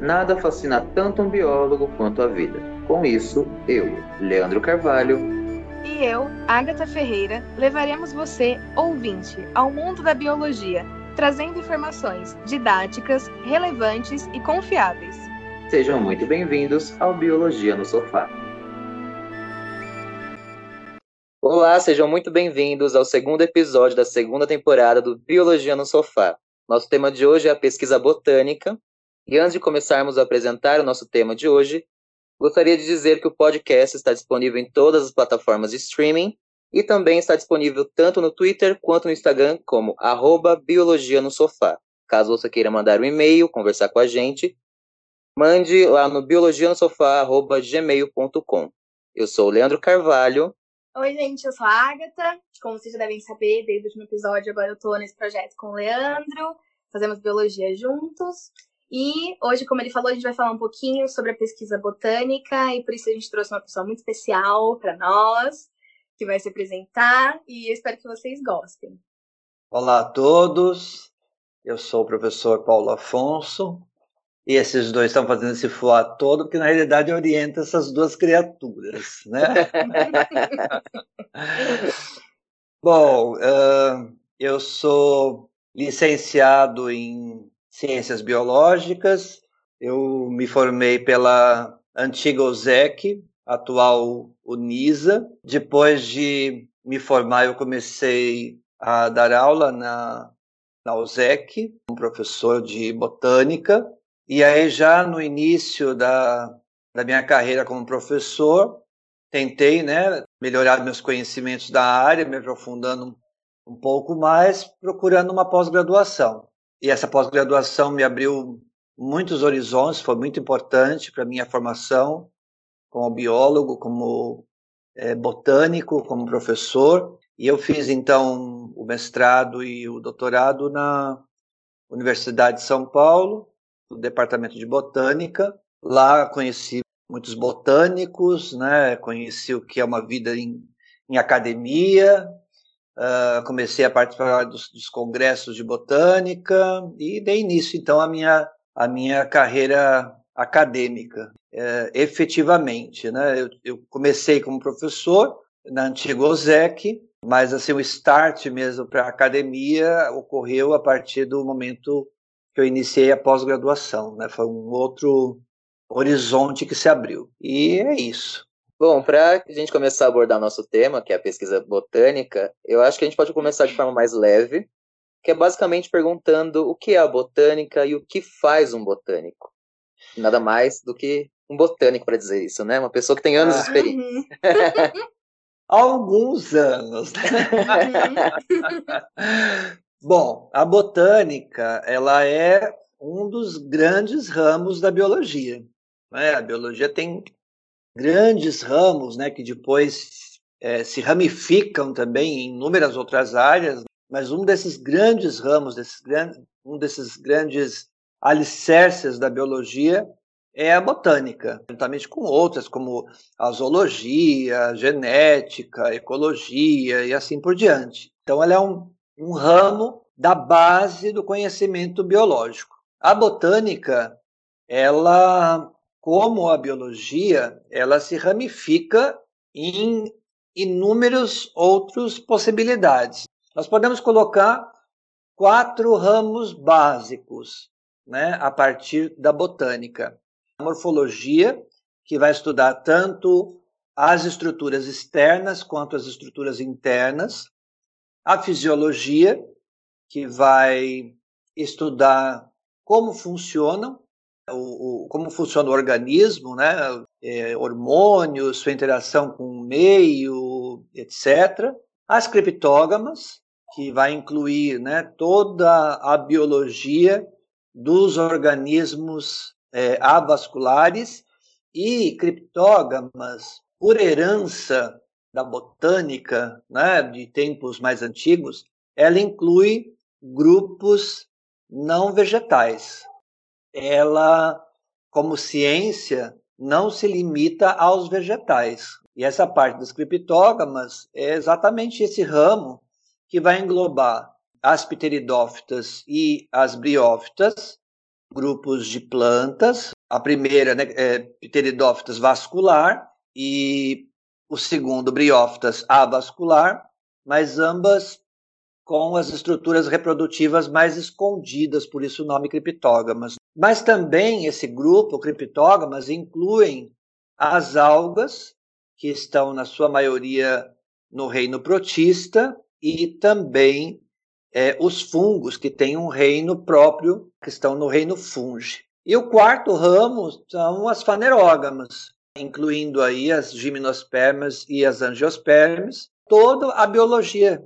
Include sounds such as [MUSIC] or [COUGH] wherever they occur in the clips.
nada fascina tanto um biólogo quanto a vida. Com isso, eu, Leandro Carvalho, e eu, Agatha Ferreira, levaremos você, ouvinte, ao mundo da biologia, trazendo informações didáticas, relevantes e confiáveis. Sejam muito bem-vindos ao Biologia no Sofá. Olá, sejam muito bem-vindos ao segundo episódio da segunda temporada do Biologia no Sofá. Nosso tema de hoje é a pesquisa botânica. E antes de começarmos a apresentar o nosso tema de hoje, gostaria de dizer que o podcast está disponível em todas as plataformas de streaming e também está disponível tanto no Twitter quanto no Instagram como arroba Biologia no Sofá. Caso você queira mandar um e-mail, conversar com a gente, mande lá no biologianosofá.gmail.com. Eu sou o Leandro Carvalho Oi, gente, eu sou a Agatha. Como vocês já devem saber, desde o último episódio, agora eu tô nesse projeto com o Leandro. Fazemos biologia juntos. E hoje, como ele falou, a gente vai falar um pouquinho sobre a pesquisa botânica e por isso a gente trouxe uma pessoa muito especial para nós, que vai se apresentar e eu espero que vocês gostem. Olá a todos, eu sou o professor Paulo Afonso, e esses dois estão fazendo esse fuá todo, que na realidade orienta essas duas criaturas, né? [LAUGHS] Bom, uh, eu sou licenciado em Ciências Biológicas, eu me formei pela antiga OSEC, atual UNISA. Depois de me formar, eu comecei a dar aula na, na OSEC, um professor de botânica, e aí, já no início da, da minha carreira como professor, tentei né, melhorar meus conhecimentos da área, me aprofundando um pouco mais, procurando uma pós-graduação. E essa pós-graduação me abriu muitos horizontes, foi muito importante para minha formação como biólogo, como é, botânico, como professor. E eu fiz, então, o mestrado e o doutorado na Universidade de São Paulo, do departamento de botânica. Lá conheci muitos botânicos, né? Conheci o que é uma vida em, em academia. Uh, comecei a participar dos, dos, congressos de botânica e dei início então à minha a minha carreira acadêmica, uh, efetivamente, né? Eu, eu, comecei como professor na antiga OSEC, mas assim o start mesmo para a academia ocorreu a partir do momento que eu iniciei a pós-graduação, né? Foi um outro horizonte que se abriu. E é isso. Bom, para a gente começar a abordar nosso tema, que é a pesquisa botânica, eu acho que a gente pode começar de forma mais leve, que é basicamente perguntando o que é a botânica e o que faz um botânico. Nada mais do que um botânico para dizer isso, né? Uma pessoa que tem anos de experiência. [LAUGHS] Alguns anos. Né? [LAUGHS] Bom, a botânica ela é um dos grandes ramos da biologia. Né? A biologia tem grandes ramos, né, que depois é, se ramificam também em inúmeras outras áreas. Mas um desses grandes ramos, desses um desses grandes alicerces da biologia é a botânica, juntamente com outras como a zoologia, a genética, a ecologia e assim por diante. Então, ela é um um ramo da base do conhecimento biológico. A botânica, ela, como a biologia, ela se ramifica em inúmeras outras possibilidades. Nós podemos colocar quatro ramos básicos né, a partir da botânica. A morfologia, que vai estudar tanto as estruturas externas quanto as estruturas internas a fisiologia, que vai estudar como funcionam, o, o, como funciona o organismo, né? É, hormônios, sua interação com o meio, etc. As criptógamas, que vai incluir né, toda a biologia dos organismos é, avasculares e criptógamas, por herança da botânica, né, de tempos mais antigos, ela inclui grupos não vegetais. Ela, como ciência, não se limita aos vegetais. E essa parte das criptógamas é exatamente esse ramo que vai englobar as pteridófitas e as briófitas, grupos de plantas. A primeira né, é Pteridophytus vascular e o segundo Bryophytus avascular, mas ambas com as estruturas reprodutivas mais escondidas, por isso o nome criptógamas. Mas também esse grupo, criptógamas, incluem as algas, que estão na sua maioria no reino protista, e também é, os fungos, que têm um reino próprio, que estão no reino fungi. E o quarto ramo são as fanerógamas, incluindo aí as gimnospermas e as angiospermas, toda a biologia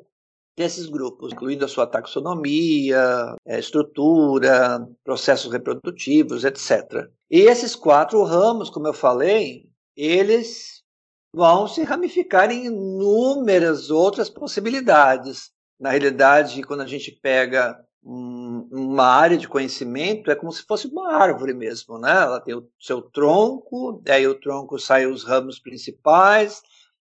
desses grupos, incluindo a sua taxonomia, é, estrutura, processos reprodutivos, etc. E esses quatro ramos, como eu falei, eles vão se ramificar em inúmeras outras possibilidades. Na realidade, quando a gente pega um, uma área de conhecimento, é como se fosse uma árvore mesmo, né? Ela tem o seu tronco, aí o tronco sai os ramos principais,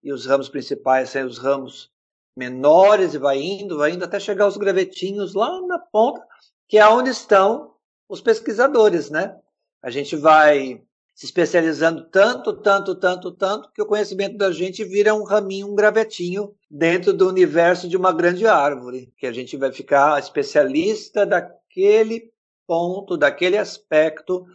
e os ramos principais saem os ramos menores e vai indo, vai indo até chegar aos gravetinhos lá na ponta, que é onde estão os pesquisadores, né? A gente vai se especializando tanto, tanto, tanto, tanto, que o conhecimento da gente vira um raminho, um gravetinho dentro do universo de uma grande árvore, que a gente vai ficar especialista daquele ponto, daquele aspecto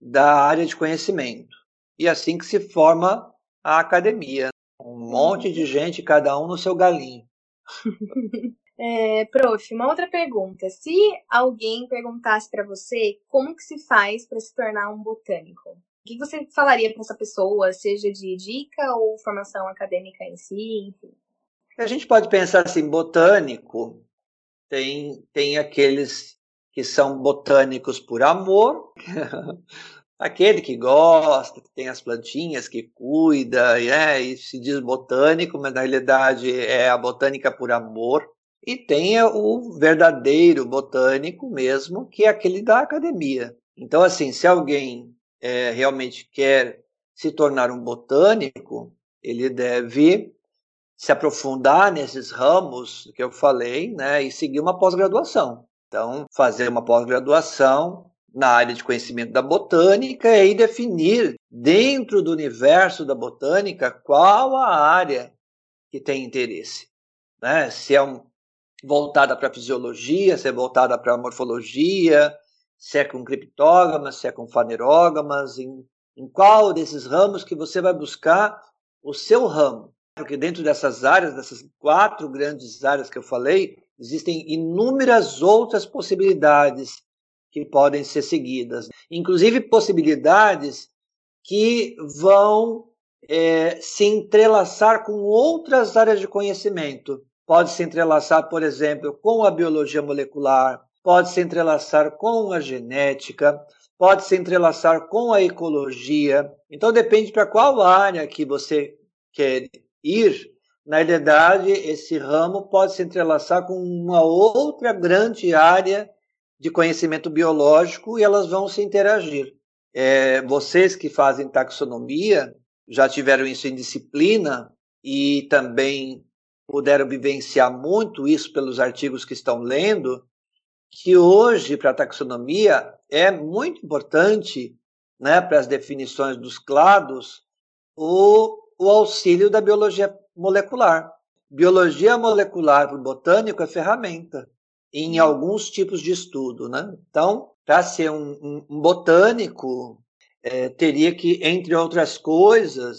da área de conhecimento. E assim que se forma a academia. Um monte de gente, cada um no seu galinho. [LAUGHS] É, prof, uma outra pergunta. Se alguém perguntasse para você como que se faz para se tornar um botânico, o que você falaria para essa pessoa, seja de dica ou formação acadêmica em si? A gente pode pensar assim, botânico tem tem aqueles que são botânicos por amor, [LAUGHS] Aquele que gosta, que tem as plantinhas, que cuida, é, e se diz botânico, mas na realidade é a botânica por amor. E tem o verdadeiro botânico mesmo, que é aquele da academia. Então, assim, se alguém é, realmente quer se tornar um botânico, ele deve se aprofundar nesses ramos que eu falei, né, e seguir uma pós-graduação. Então, fazer uma pós-graduação na área de conhecimento da botânica e definir dentro do universo da botânica qual a área que tem interesse. Né? Se é um, voltada para fisiologia, se é voltada para morfologia, se é com criptógamas, se é com fanerógamas, em, em qual desses ramos que você vai buscar o seu ramo. Porque dentro dessas áreas, dessas quatro grandes áreas que eu falei, existem inúmeras outras possibilidades que podem ser seguidas, inclusive possibilidades que vão é, se entrelaçar com outras áreas de conhecimento. Pode se entrelaçar, por exemplo, com a biologia molecular, pode se entrelaçar com a genética, pode se entrelaçar com a ecologia. Então depende para qual área que você quer ir. Na realidade, esse ramo pode se entrelaçar com uma outra grande área de conhecimento biológico e elas vão se interagir. É, vocês que fazem taxonomia já tiveram isso em disciplina e também puderam vivenciar muito isso pelos artigos que estão lendo, que hoje, para a taxonomia, é muito importante, né, para as definições dos clados, o, o auxílio da biologia molecular. Biologia molecular para o botânico é ferramenta em alguns tipos de estudo. Né? Então, para ser um, um, um botânico, é, teria que, entre outras coisas,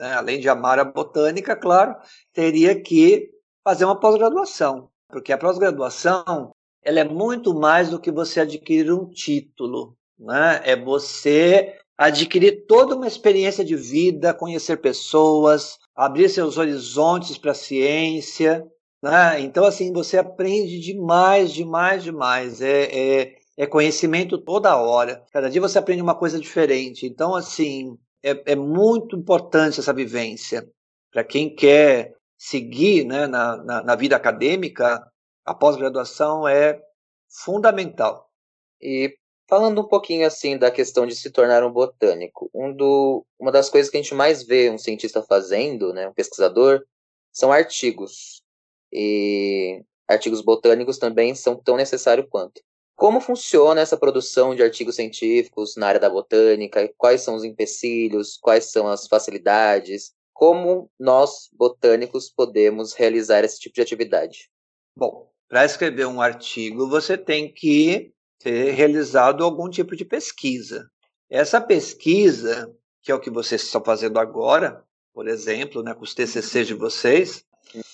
né, além de amar a botânica, claro, teria que fazer uma pós-graduação, porque a pós-graduação ela é muito mais do que você adquirir um título, né? É você adquirir toda uma experiência de vida, conhecer pessoas, abrir seus horizontes para a ciência, né? Então, assim, você aprende demais, demais, demais. É, é, é, conhecimento toda hora. Cada dia você aprende uma coisa diferente. Então, assim, é, é muito importante essa vivência. Para quem quer seguir né, na, na, na vida acadêmica, a pós-graduação é fundamental. E falando um pouquinho assim da questão de se tornar um botânico, um do, uma das coisas que a gente mais vê um cientista fazendo, né, um pesquisador, são artigos e artigos botânicos também são tão necessários quanto. Como funciona essa produção de artigos científicos na área da botânica? Quais são os empecilhos? Quais são as facilidades? Como nós, botânicos, podemos realizar esse tipo de atividade? Bom, para escrever um artigo, você tem que ter realizado algum tipo de pesquisa. Essa pesquisa, que é o que vocês estão fazendo agora, por exemplo, né, com os TCCs de vocês,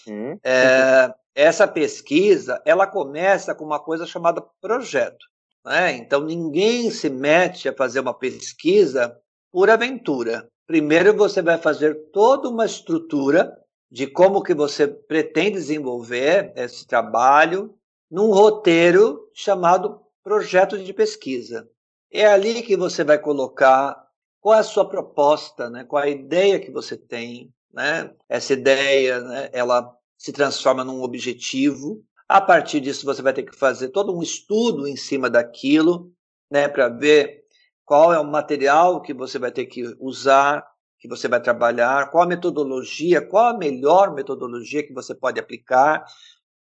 uhum. é, essa pesquisa ela começa com uma coisa chamada projeto. Né? Então, ninguém se mete a fazer uma pesquisa por aventura. Primeiro, você vai fazer toda uma estrutura de como que você pretende desenvolver esse trabalho num roteiro chamado projeto de pesquisa. É ali que você vai colocar qual é a sua proposta, né? qual é a ideia que você tem. Né? Essa ideia, né? ela se transforma num objetivo. A partir disso, você vai ter que fazer todo um estudo em cima daquilo, né, para ver qual é o material que você vai ter que usar, que você vai trabalhar, qual a metodologia, qual a melhor metodologia que você pode aplicar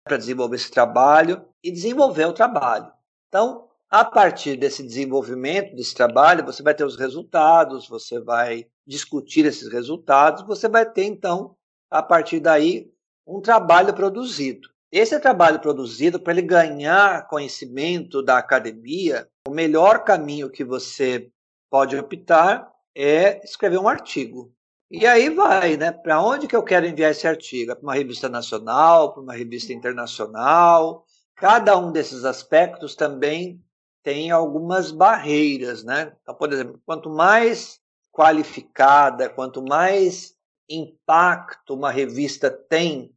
para desenvolver esse trabalho e desenvolver o trabalho. Então, a partir desse desenvolvimento desse trabalho, você vai ter os resultados, você vai discutir esses resultados, você vai ter então, a partir daí, um trabalho produzido. Esse trabalho produzido, para ele ganhar conhecimento da academia, o melhor caminho que você pode optar é escrever um artigo. E aí vai, né? Para onde que eu quero enviar esse artigo? Para uma revista nacional, para uma revista internacional? Cada um desses aspectos também tem algumas barreiras, né? Então, por exemplo, quanto mais qualificada, quanto mais impacto uma revista tem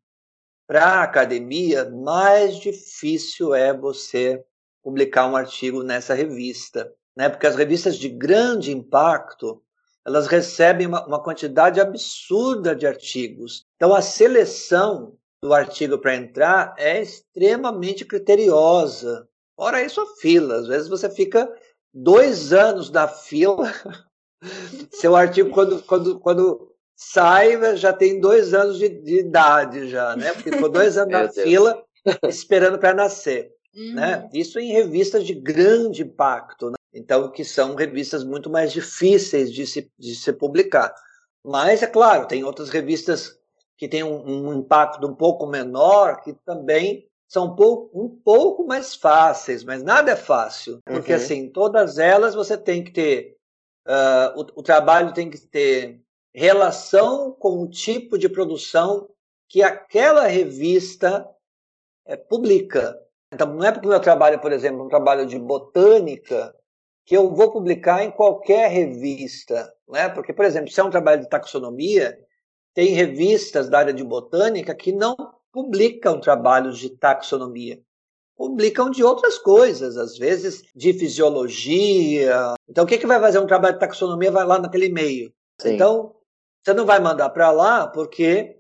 para a academia, mais difícil é você publicar um artigo nessa revista, né? Porque as revistas de grande impacto elas recebem uma, uma quantidade absurda de artigos. Então a seleção do artigo para entrar é extremamente criteriosa. Ora isso a fila, às vezes você fica dois anos na fila. Seu artigo quando, quando, quando sai, já tem dois anos de, de idade já, né? Porque ficou dois anos [LAUGHS] na fila esperando para nascer. Uhum. Né? Isso em revistas de grande impacto, né? então que são revistas muito mais difíceis de se, de se publicar. Mas é claro, tem outras revistas que têm um, um impacto um pouco menor que também são um pouco, um pouco mais fáceis, mas nada é fácil, porque uhum. assim todas elas você tem que ter uh, o, o trabalho tem que ter relação com o tipo de produção que aquela revista é, publica. Então, não é porque o meu trabalho, por exemplo, um trabalho de botânica, que eu vou publicar em qualquer revista. Né? Porque, por exemplo, se é um trabalho de taxonomia, tem revistas da área de botânica que não publicam trabalhos de taxonomia. Publicam de outras coisas, às vezes de fisiologia. Então, o que, que vai fazer um trabalho de taxonomia? Vai lá naquele meio. Sim. Então, você não vai mandar para lá porque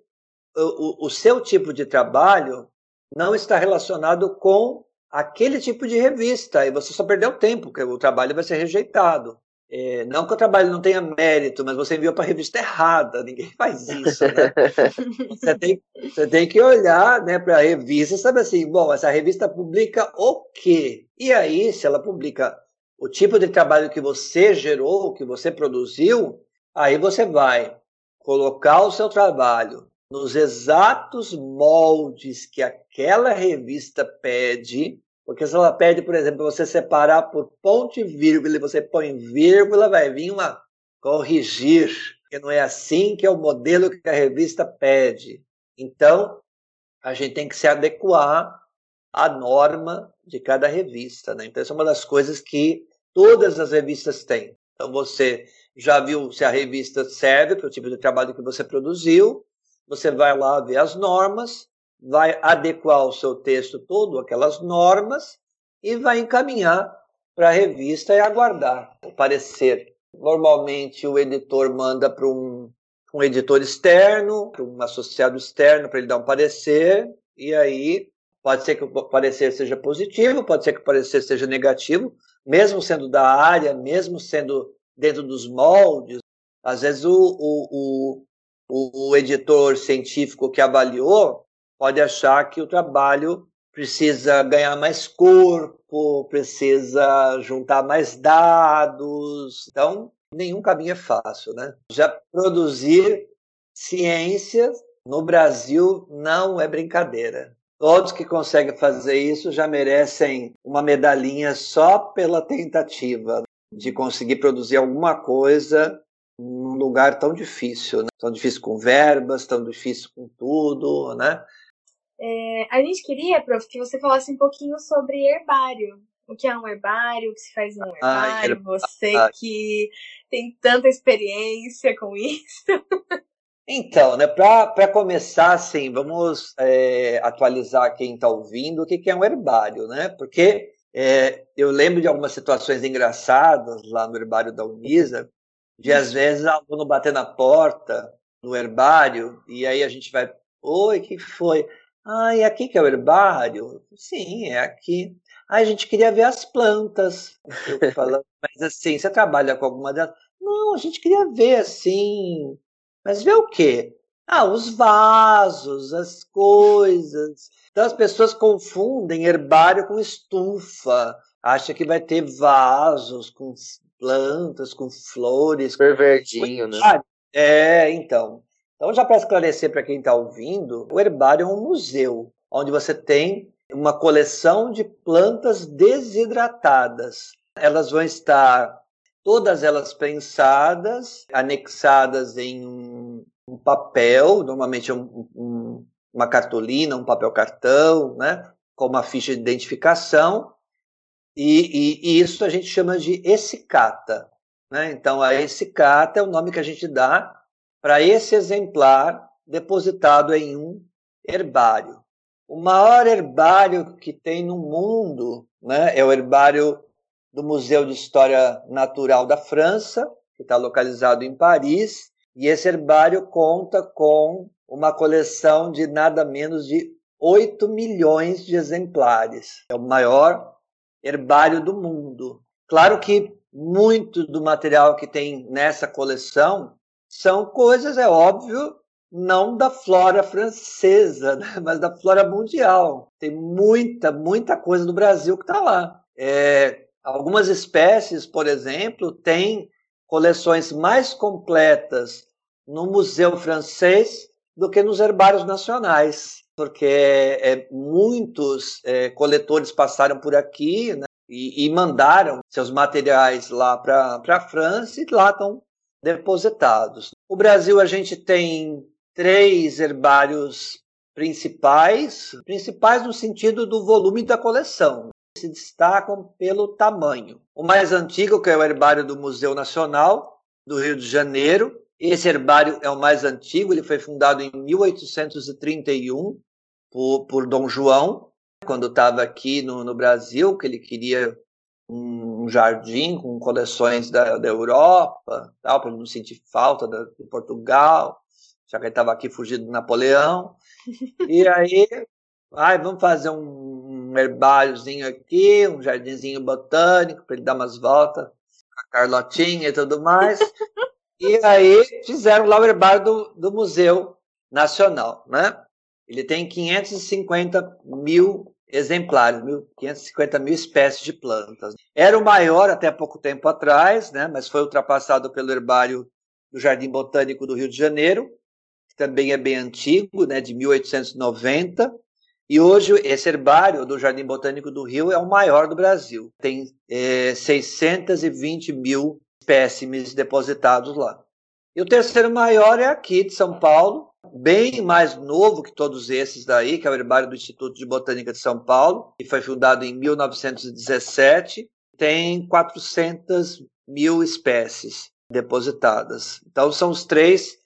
o, o, o seu tipo de trabalho não está relacionado com aquele tipo de revista e você só perdeu tempo, porque o trabalho vai ser rejeitado. É, não que o trabalho não tenha mérito, mas você enviou para a revista errada, ninguém [LAUGHS] faz isso. Né? [LAUGHS] você, tem, você tem que olhar né, para a revista e saber assim: bom, essa revista publica o quê? E aí, se ela publica o tipo de trabalho que você gerou, que você produziu, aí você vai colocar o seu trabalho nos exatos moldes que aquela revista pede, porque se ela pede, por exemplo, você separar por ponto e vírgula e você põe vírgula, vai vir uma corrigir, que não é assim que é o modelo que a revista pede. Então, a gente tem que se adequar à norma de cada revista. Né? Então, essa é uma das coisas que todas as revistas têm. Então, você já viu se a revista serve para o tipo de trabalho que você produziu, você vai lá ver as normas, vai adequar o seu texto todo aquelas normas e vai encaminhar para a revista e aguardar o parecer. Normalmente o editor manda para um, um editor externo, para um associado externo, para ele dar um parecer, e aí pode ser que o parecer seja positivo, pode ser que o parecer seja negativo, mesmo sendo da área, mesmo sendo dentro dos moldes. Às vezes o, o, o, o editor científico que avaliou pode achar que o trabalho precisa ganhar mais corpo, precisa juntar mais dados. Então, nenhum caminho é fácil, né? Já produzir ciência no Brasil não é brincadeira. Todos que conseguem fazer isso já merecem uma medalhinha só pela tentativa de conseguir produzir alguma coisa num lugar tão difícil, né? tão difícil com verbas, tão difícil com tudo, né? É, a gente queria, prof, que você falasse um pouquinho sobre herbário. O que é um herbário, o que se faz em um herbário, ah, você que tem tanta experiência com [LAUGHS] isso. Então, né, para começar, assim, vamos é, atualizar quem está ouvindo o que, que é um herbário, né? Porque é, eu lembro de algumas situações engraçadas lá no herbário da Unisa, de às vezes aluno bater na porta no herbário e aí a gente vai, oi, o que foi? Ah, é aqui que é o herbário? Sim, é aqui. Ah, a gente queria ver as plantas. Eu [LAUGHS] falando, mas assim, você trabalha com alguma delas? Não, a gente queria ver assim. Mas ver o quê? Ah, os vasos, as coisas. Então as pessoas confundem herbário com estufa. Acha que vai ter vasos com plantas, com flores. Super verdinho, né? É, então. Então, já para esclarecer para quem está ouvindo, o herbário é um museu onde você tem uma coleção de plantas desidratadas. Elas vão estar todas elas pensadas, anexadas em um, papel, normalmente é um, um, uma cartolina, um papel cartão, né, com uma ficha de identificação, e, e, e isso a gente chama de escicata. Né? Então, a escicata é o nome que a gente dá para esse exemplar depositado em um herbário. O maior herbário que tem no mundo né, é o herbário do Museu de História Natural da França, que está localizado em Paris, e esse herbário conta com uma coleção de nada menos de 8 milhões de exemplares. É o maior herbário do mundo. Claro que muito do material que tem nessa coleção são coisas, é óbvio, não da flora francesa, [LAUGHS] né? mas da flora mundial. Tem muita, muita coisa do Brasil que está lá. É, algumas espécies, por exemplo, têm coleções mais completas no Museu Francês do que nos herbários nacionais, porque é, muitos é, coletores passaram por aqui né, e, e mandaram seus materiais lá para a França e lá estão depositados. O Brasil a gente tem três herbários principais, principais no sentido do volume da coleção. Se destacam pelo tamanho. O mais antigo, que é o herbário do Museu Nacional do Rio de Janeiro. Esse herbário é o mais antigo, ele foi fundado em 1831 por, por Dom João, quando estava aqui no, no Brasil, que ele queria um jardim com coleções da, da Europa, tal, para ele não sentir falta da, de Portugal, já que ele estava aqui fugindo do Napoleão. [LAUGHS] E aí, ai, vamos fazer um, um herbáriozinho aqui, um jardinzinho botânico, para ele dar umas voltas com a Carlotinha e tudo mais. [LAUGHS] E aí fizeram lá o herbário do, do Museu Nacional, né? Ele tem 550 mil exemplares, 550 mil espécies de plantas. Era o maior até pouco tempo atrás, né, mas foi ultrapassado pelo herbário do Jardim Botânico do Rio de Janeiro, que também é bem antigo, né, de 1890. E hoje esse herbário do Jardim Botânico do Rio é o maior do Brasil. Tem é, 620 mil espécimes depositados lá. E o terceiro maior é aqui de São Paulo, bem mais novo que todos esses daí, que é o herbário do Instituto de Botânica de São Paulo, que foi fundado em 1917, tem 400 mil espécies depositadas. Então, são os três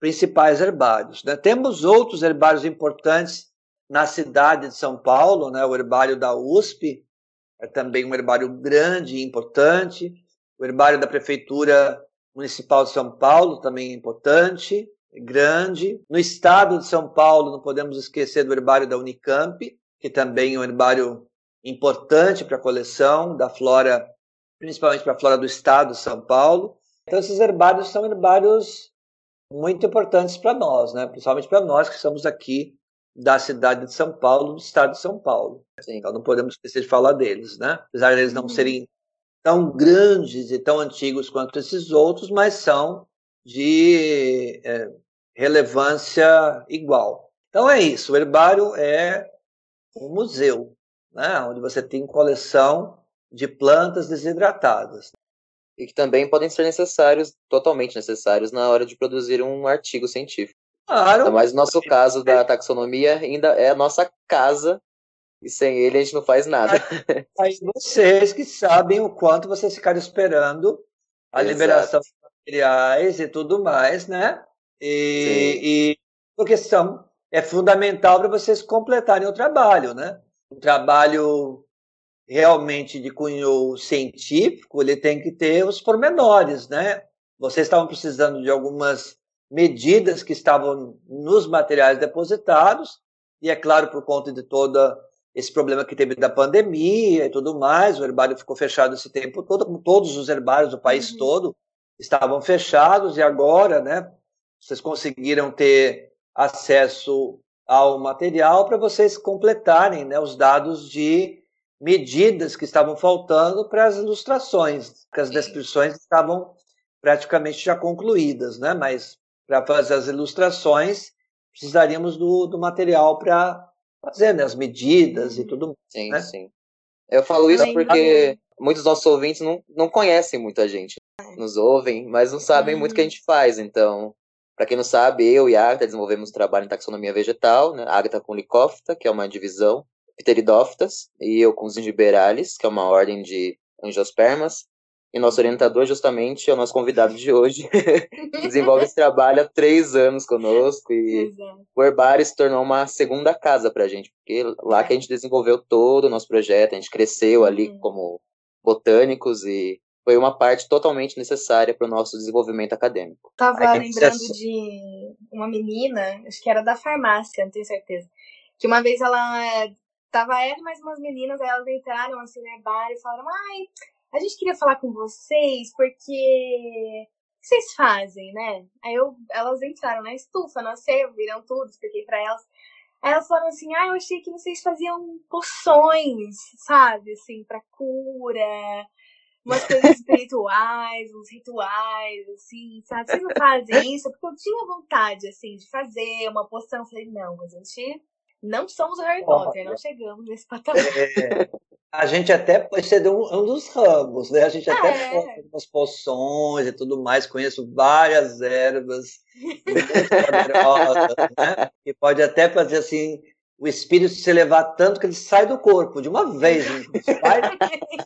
principais herbários. Né? Temos outros herbários importantes na cidade de São Paulo, né? o herbário da USP, é também um herbário grande e importante, o herbário da Prefeitura Municipal de São Paulo também é importante, grande. No estado de São Paulo, não podemos esquecer do herbário da Unicamp, que também é um herbário importante para a coleção da flora, principalmente para a flora do estado de São Paulo. Então, esses herbários são herbários muito importantes para nós, né? principalmente para nós que estamos aqui da cidade de São Paulo, do estado de São Paulo. Sim. Então não podemos esquecer de falar deles, né? Apesar de eles não uhum. serem tão grandes e tão antigos quanto esses outros, mas são de é, relevância igual. Então é isso, o herbário é um museu, né, onde você tem coleção de plantas desidratadas. E que também podem ser necessários, totalmente necessários, na hora de produzir um artigo científico. Claro. Mas no nosso caso da taxonomia ainda é a nossa casa e sem ele a gente não faz nada. [LAUGHS] Aí vocês que sabem o quanto vocês ficaram esperando a Exato. liberação de materiais e tudo mais, né? E, e porque são, é fundamental para vocês completarem o trabalho, né? Um trabalho realmente de cunho científico, ele tem que ter os pormenores, né? Vocês estavam precisando de algumas medidas que estavam nos materiais depositados, e é claro, por conta de toda esse problema que teve da pandemia e tudo mais, o herbário ficou fechado esse tempo todo, como todos os herbários do país uhum. todo estavam fechados, e agora, né, vocês conseguiram ter acesso ao material para vocês completarem né, os dados de medidas que estavam faltando para as ilustrações, porque as descrições estavam praticamente já concluídas, né? Mas para fazer as ilustrações precisaríamos do, do material para fazer né, as medidas e uhum. tudo. Sim, né? sim. Eu falo isso porque muitos dos nossos ouvintes não, não conhecem muita gente, nos ouvem, mas não sabem muito o que a uhum. gente faz. Então, para quem não sabe, eu e a Agatha desenvolvemos trabalho em taxonomia vegetal, né? A Agatha com Licófita, que é uma divisão, Pteridófitas, e eu com Zingiberales, que é uma ordem de angiospermas. E nosso orientador, justamente, é o nosso convidado de hoje, [LAUGHS] que desenvolve esse trabalho há três anos conosco. E Exato. o Herbário se tornou uma segunda casa para a gente, porque lá que a gente desenvolveu todo o nosso projeto, a gente cresceu ali uhum. como botânicos e foi uma parte totalmente necessária para o nosso desenvolvimento acadêmico. Tava lembrando de uma menina, acho que era da farmácia, não tenho certeza, que uma vez ela tava ela e mais umas meninas, aí elas entraram assim no herbário e falaram, ai, a gente queria falar com vocês porque o que vocês fazem, né? Aí eu, elas entraram na estufa, não sei, viram tudo, expliquei para elas. Aí elas falaram assim, ah, eu achei que vocês faziam poções, sabe, assim, para cura, umas coisas espirituais, uns rituais, assim, sabe? Vocês não fazem isso? Porque eu tinha vontade, assim, de fazer uma poção. Eu falei, não, a gente não somos o Harry Potter, não chegamos nesse patamar. É, a gente até pode ser um, um dos ramos, né? A gente até é. faz algumas poções e tudo mais, conheço várias ervas [LAUGHS] poderosas, né? E pode até fazer assim, o espírito se elevar tanto que ele sai do corpo de uma vez, vai,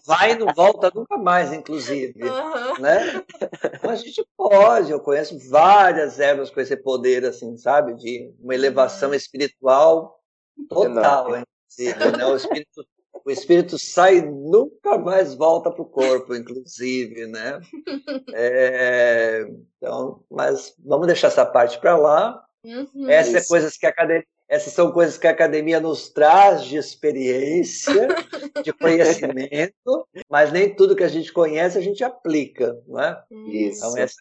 vai e não volta nunca mais, inclusive, uhum. né? Mas a gente pode, eu conheço várias ervas com esse poder, assim, sabe, de uma elevação espiritual Total, inclusive, né? O espírito, o espírito sai e nunca mais volta para o corpo, inclusive, né? É, então, mas vamos deixar essa parte para lá. Uhum, Essas é coisas que a academia, essas são coisas que a academia nos traz de experiência, [LAUGHS] de conhecimento, mas nem tudo que a gente conhece a gente aplica, não é? Isso. Então, essa,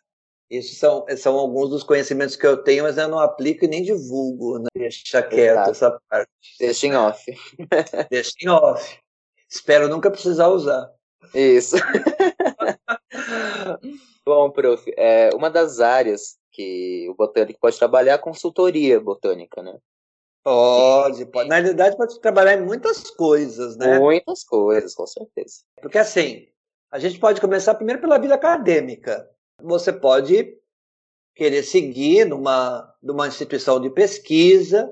isso são, são alguns dos conhecimentos que eu tenho, mas eu não aplico e nem divulgo, né? Deixa quieto Exato. essa parte. Deixa em off. [LAUGHS] Deixa em off. Espero nunca precisar usar. Isso. [LAUGHS] Bom, prof, é, uma das áreas que o botânico pode trabalhar é a consultoria botânica, né? Pode, pode. Na realidade, pode trabalhar em muitas coisas, né? Muitas coisas, com certeza. Porque assim, a gente pode começar primeiro pela vida acadêmica. Você pode querer seguir numa, numa instituição de pesquisa,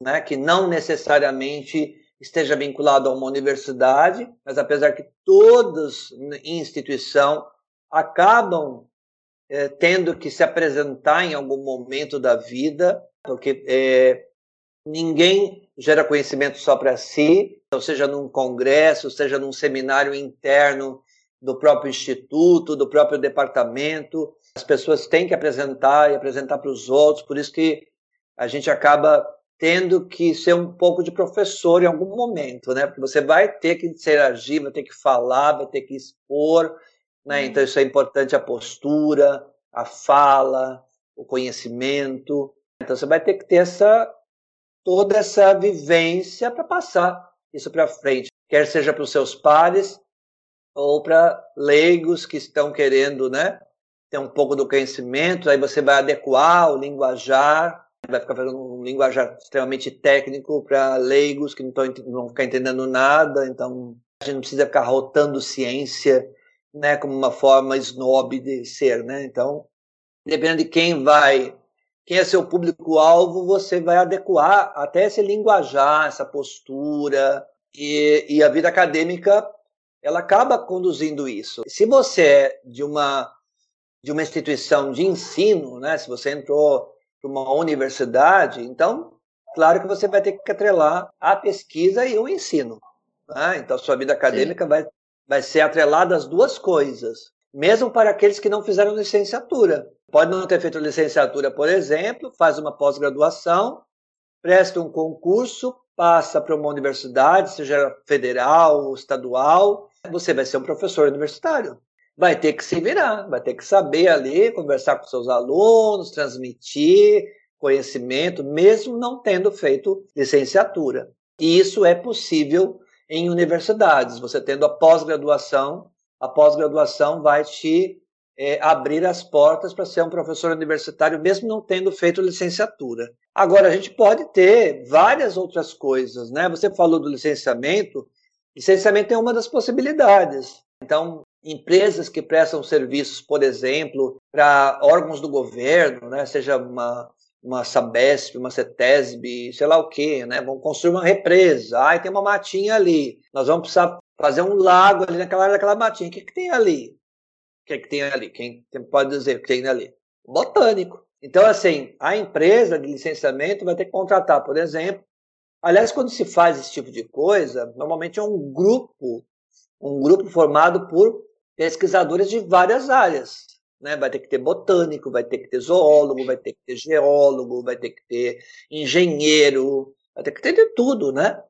né, que não necessariamente esteja vinculado a uma universidade, mas apesar que todas em instituição acabam é, tendo que se apresentar em algum momento da vida, porque é, ninguém gera conhecimento só para si, ou seja num congresso, seja num seminário interno do próprio instituto, do próprio departamento. As pessoas têm que apresentar e apresentar para os outros, por isso que a gente acaba tendo que ser um pouco de professor em algum momento, né? Porque você vai ter que interagir, vai ter que falar, vai ter que expor, né? Uhum. Então isso é importante a postura, a fala, o conhecimento. Então você vai ter que ter essa toda essa vivência para passar isso para frente, quer seja para os seus pares ou para leigos que estão querendo, né, ter um pouco do conhecimento, aí você vai adequar o linguajar, vai ficar fazendo um linguajar extremamente técnico para leigos que não, não vão ficar entendendo nada, então a gente não precisa ficar rotando ciência, né, como uma forma snob de ser, né? Então, dependendo de quem vai, quem é seu público-alvo, você vai adequar até esse linguajar, essa postura, e, e a vida acadêmica ela acaba conduzindo isso. Se você é de uma de uma instituição de ensino, né? Se você entrou para uma universidade, então claro que você vai ter que atrelar a pesquisa e o ensino. Né? Então sua vida acadêmica vai vai ser atrelada às duas coisas, mesmo para aqueles que não fizeram licenciatura. Pode não ter feito licenciatura, por exemplo, faz uma pós-graduação, presta um concurso, passa para uma universidade, seja federal ou estadual, você vai ser um professor universitário. Vai ter que se virar, vai ter que saber ali, conversar com seus alunos, transmitir conhecimento, mesmo não tendo feito licenciatura. E isso é possível em universidades. Você tendo a pós-graduação, a pós-graduação vai te é, abrir as portas para ser um professor universitário, mesmo não tendo feito licenciatura. Agora, a gente pode ter várias outras coisas, né? Você falou do licenciamento, licenciamento é uma das possibilidades. Então, empresas que prestam serviços, por exemplo, para órgãos do governo, né? seja uma, uma Sabesp, uma CETESB, sei lá o quê, né? Vamos construir uma represa. Ai, tem uma matinha ali. Nós vamos precisar fazer um lago ali naquela área daquela matinha. O que, que tem ali? O que, que tem ali? Quem pode dizer o que tem ali? Botânico. Então, assim, a empresa de licenciamento vai ter que contratar, por exemplo. Aliás, quando se faz esse tipo de coisa, normalmente é um grupo, um grupo formado por pesquisadores de várias áreas. Né? Vai ter que ter botânico, vai ter que ter zoólogo, vai ter que ter geólogo, vai ter que ter engenheiro, vai ter que ter de tudo, né?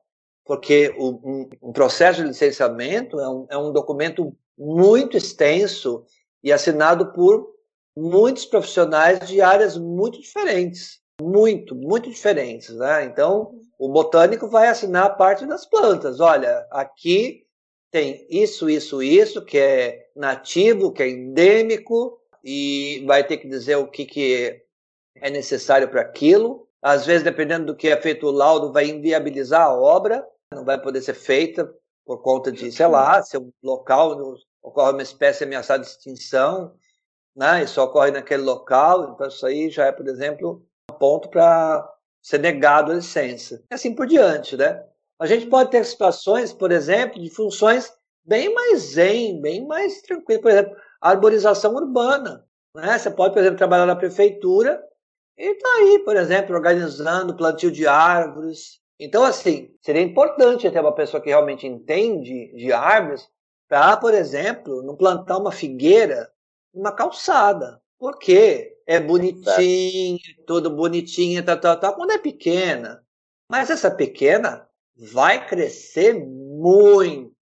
Porque o, um, um, processo de licenciamento é um, é um documento muito extenso e assinado por muitos profissionais de áreas muito diferentes, muito, muito diferentes, né? Então, o botânico vai assinar a parte das plantas. Olha, aqui tem isso, isso, isso, que é nativo, que é endêmico, e vai ter que dizer o que, que é necessário para aquilo. Às vezes, dependendo do que é feito o laudo, vai inviabilizar a obra, não vai poder ser feita por conta de, sei lá, se um local ocorre uma espécie ameaçada de extinção, né? Isso ocorre naquele local, então isso aí já é, por exemplo, um ponto para ser negado a licença. E assim por diante, né? A gente pode ter situações, por exemplo, de funções bem mais zen, bem mais tranquilas. Por exemplo, arborização urbana. Né? Você pode, por exemplo, trabalhar na prefeitura e está aí, por exemplo, organizando plantio de árvores. Então, assim, seria importante ter uma pessoa que realmente entende de árvores para, por exemplo, não plantar uma figueira numa calçada. Por quê? É bonitinho, tudo bonitinho, tal, tal, tal, quando é pequena. Mas essa pequena vai crescer muito.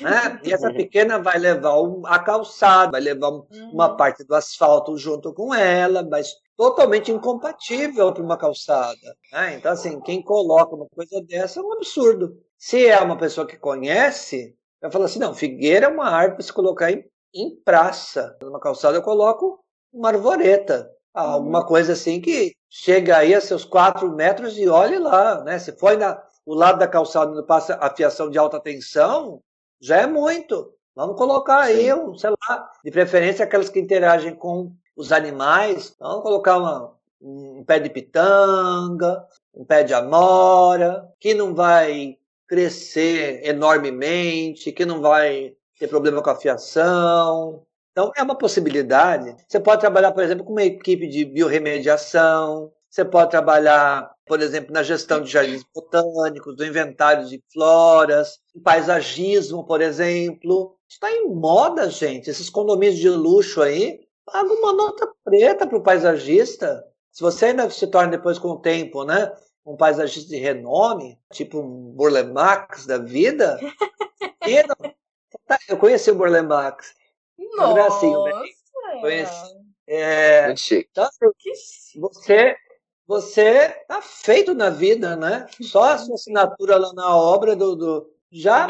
Né? E essa pequena vai levar a calçada, vai levar uma uhum. parte do asfalto junto com ela, mas totalmente incompatível para uma calçada. Né? Então, assim, quem coloca uma coisa dessa é um absurdo. Se é uma pessoa que conhece, vai falar assim: não, figueira é uma árvore para se colocar em, em praça. Numa calçada eu coloco uma arvoreta. Alguma uhum. coisa assim que chega aí a seus quatro metros e olhe lá, né? Se for na, o lado da calçada onde passa a fiação de alta tensão, já é muito. Vamos colocar aí, um, sei lá, de preferência aquelas que interagem com os animais. Vamos colocar uma, um pé de pitanga, um pé de amora, que não vai crescer enormemente, que não vai ter problema com a fiação. Então, é uma possibilidade. Você pode trabalhar, por exemplo, com uma equipe de biorremediação, você pode trabalhar, por exemplo, na gestão de jardins botânicos, do inventário de floras, em paisagismo, por exemplo. Está em moda, gente. Esses condomínios de luxo aí, paga uma nota preta para o paisagista. Se você ainda se torna depois com o tempo, né? Um paisagista de renome, tipo um Burle Marx da vida. [LAUGHS] eu conheci o Burle Marx. Nossa! Brasil, né? Conheci. É, então, assim, você você tá feito na vida, né? Só a sua assinatura lá na obra do, do já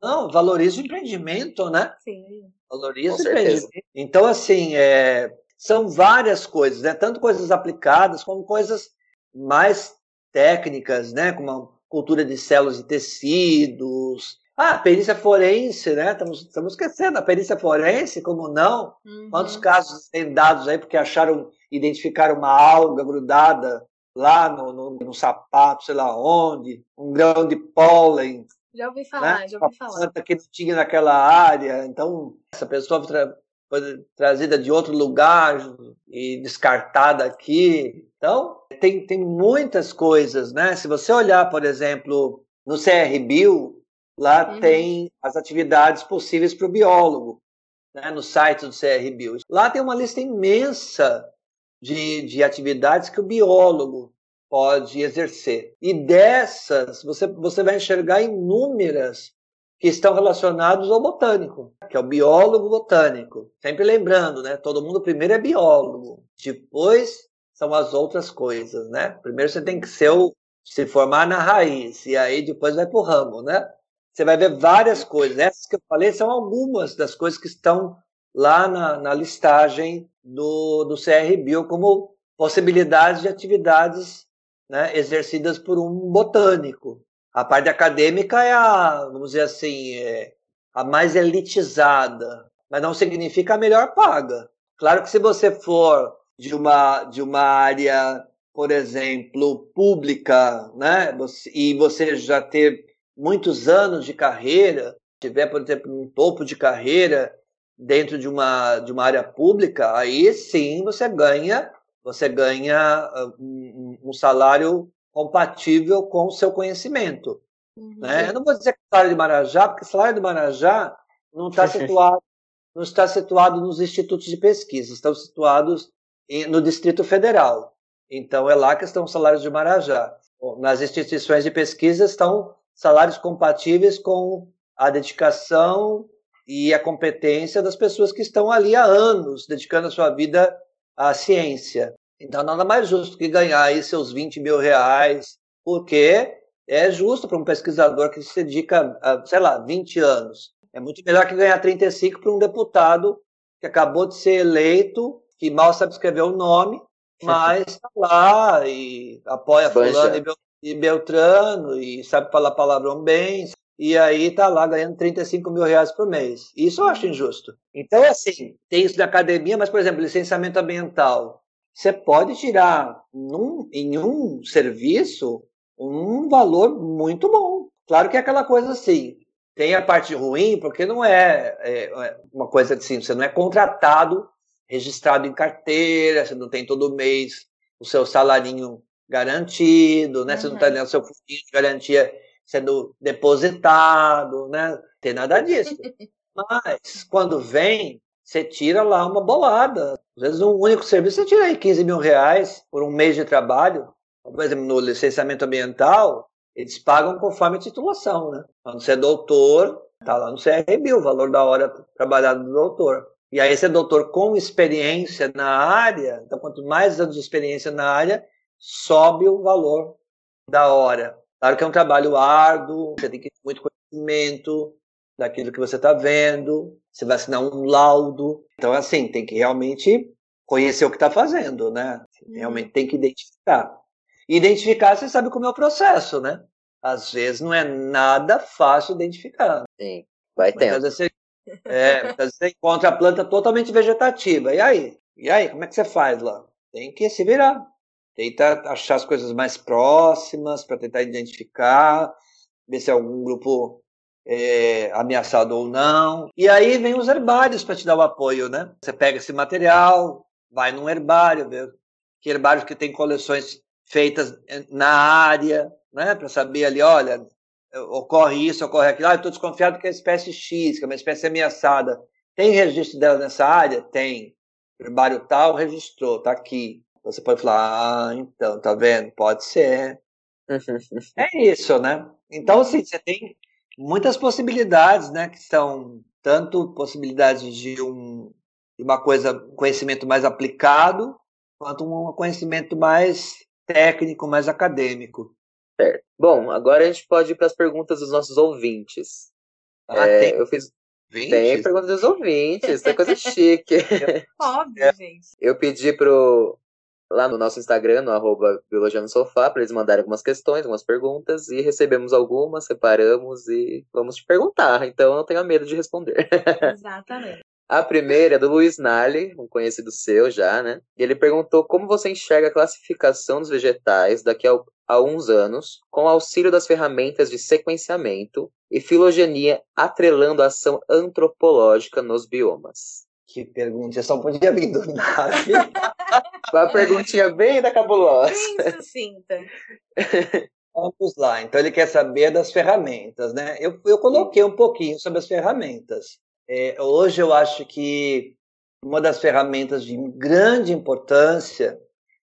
não valoriza o empreendimento, né? Sim. Valoriza o empreendimento. Então assim, é, são várias coisas, né? Tanto coisas aplicadas como coisas mais técnicas, né? Como a cultura de células e tecidos, ah, perícia forense, né? Estamos, estamos esquecendo a perícia forense, como não? Uhum. Quantos casos tem dados aí porque acharam, identificaram uma alga grudada lá no, no, no sapato, sei lá onde, um grão de pólen. Já ouvi falar, né? já ouvi falar. Planta que tinha naquela área. Então, essa pessoa foi trazida de outro lugar e descartada aqui. Então, tem, tem muitas coisas, né? Se você olhar, por exemplo, no CRBio, Lá uhum. tem as atividades possíveis para o biólogo, né, no site do CRBio. Lá tem uma lista imensa de, de atividades que o biólogo pode exercer. E dessas, você, você vai enxergar inúmeras que estão relacionadas ao botânico, que é o biólogo botânico. Sempre lembrando, né? Todo mundo primeiro é biólogo, depois são as outras coisas, né? Primeiro você tem que ser o, se formar na raiz, e aí depois vai para o ramo, né? Você vai ver várias coisas. Essas que eu falei são algumas das coisas que estão lá na, na listagem do, do CRBio como possibilidades de atividades né, exercidas por um botânico. A parte acadêmica é a, vamos dizer assim, é a mais elitizada, mas não significa a melhor paga. Claro que se você for de uma, de uma área, por exemplo, pública, né, e você já ter muitos anos de carreira, tiver, por exemplo, um topo de carreira dentro de uma, de uma área pública, aí sim você ganha, você ganha ah, um, um salário compatível com o seu conhecimento. Uhum. Né? Eu não vou dizer que salário de Marajá, porque o salário de Marajá não está [LAUGHS] situado, não está situado nos institutos de pesquisa, estão situados no Distrito Federal. Então é lá que estão os salários de Marajá. Nas instituições de pesquisa estão salários compatíveis com a dedicação e a competência das pessoas que estão ali há anos dedicando a sua vida à ciência. Então, nada mais justo que ganhar aí seus 20 mil reais, porque é justo para um pesquisador que se dedica, a, sei lá, 20 anos. É muito melhor que ganhar 35 para um deputado que acabou de ser eleito, que mal sabe escrever o nome, [LAUGHS] mas está lá e apoia fulano e e Beltrano, e sabe falar palavrão bem, e aí tá lá ganhando 35 mil reais por mês. Isso eu acho injusto. Então, assim, tem isso da academia, mas, por exemplo, licenciamento ambiental. Você pode tirar num, em um serviço um valor muito bom. Claro que é aquela coisa assim, tem a parte ruim, porque não é, é, é uma coisa assim, você não é contratado, registrado em carteira, você não tem todo mês o seu salarinho garantido, né? Uhum. Você não está tendo seu fundinho de garantia sendo depositado, né? Tem nada disso. Mas [LAUGHS] quando vem, você tira lá uma bolada. Às vezes um único serviço, você tira aí 15 mil reais por um mês de trabalho. Por exemplo, no licenciamento ambiental, eles pagam conforme a titulação, né? Quando você é doutor, tá lá no CRB o valor da hora trabalhada do doutor. E aí você é doutor com experiência na área, então quanto mais anos de experiência na área, sobe o valor da hora. Claro que é um trabalho árduo, você tem que ter muito conhecimento daquilo que você está vendo, você vai assinar um laudo. Então, assim, tem que realmente conhecer o que está fazendo, né? Uhum. Realmente tem que identificar. identificar, você sabe como é o processo, né? Às vezes não é nada fácil identificar. Sim, vai ter. Às vezes você, é, às vezes você encontra a planta totalmente vegetativa. E aí? E aí, como é que você faz lá? Tem que se virar. Tenta achar as coisas mais próximas para tentar identificar, ver se é algum grupo é, ameaçado ou não. E aí vem os herbários para te dar o apoio, né? Você pega esse material, vai num herbário, vê que herbários que tem coleções feitas na área, né? Para saber ali, olha, ocorre isso, ocorre aquilo. Ah, eu estou desconfiado que é a espécie X, que é uma espécie ameaçada. Tem registro dela nessa área? Tem. Herbário tal registrou, tá aqui. Você pode falar, ah, então, tá vendo? Pode ser. [LAUGHS] é isso, né? Então, assim, você tem muitas possibilidades, né? Que são tanto possibilidades de um, de uma coisa, conhecimento mais aplicado, quanto um conhecimento mais técnico, mais acadêmico. Certo. Bom, agora a gente pode ir para as perguntas dos nossos ouvintes. Ah, É, tem eu fiz. ouvintes? Tem perguntas dos ouvintes, isso é coisa [LAUGHS] chique. Óbvio, [LAUGHS] gente. Eu pedi pro. Lá no nosso Instagram, no arroba Biologia no Sofá, para eles mandarem algumas questões, algumas perguntas, e recebemos algumas, separamos e vamos te perguntar. Então não tenha medo de responder. [LAUGHS] Exatamente. A primeira é do Luiz Nali, um conhecido seu já, né? E ele perguntou como você enxerga a classificação dos vegetais daqui a, a uns anos, com o auxílio das ferramentas de sequenciamento e filogenia atrelando a ação antropológica nos biomas. Que pergunta, eu só podia vir do nada. [LAUGHS] Uma perguntinha bem da cabulosa. Bem sucinta. Vamos lá, então ele quer saber das ferramentas, né? Eu, eu coloquei um pouquinho sobre as ferramentas. É, hoje eu acho que uma das ferramentas de grande importância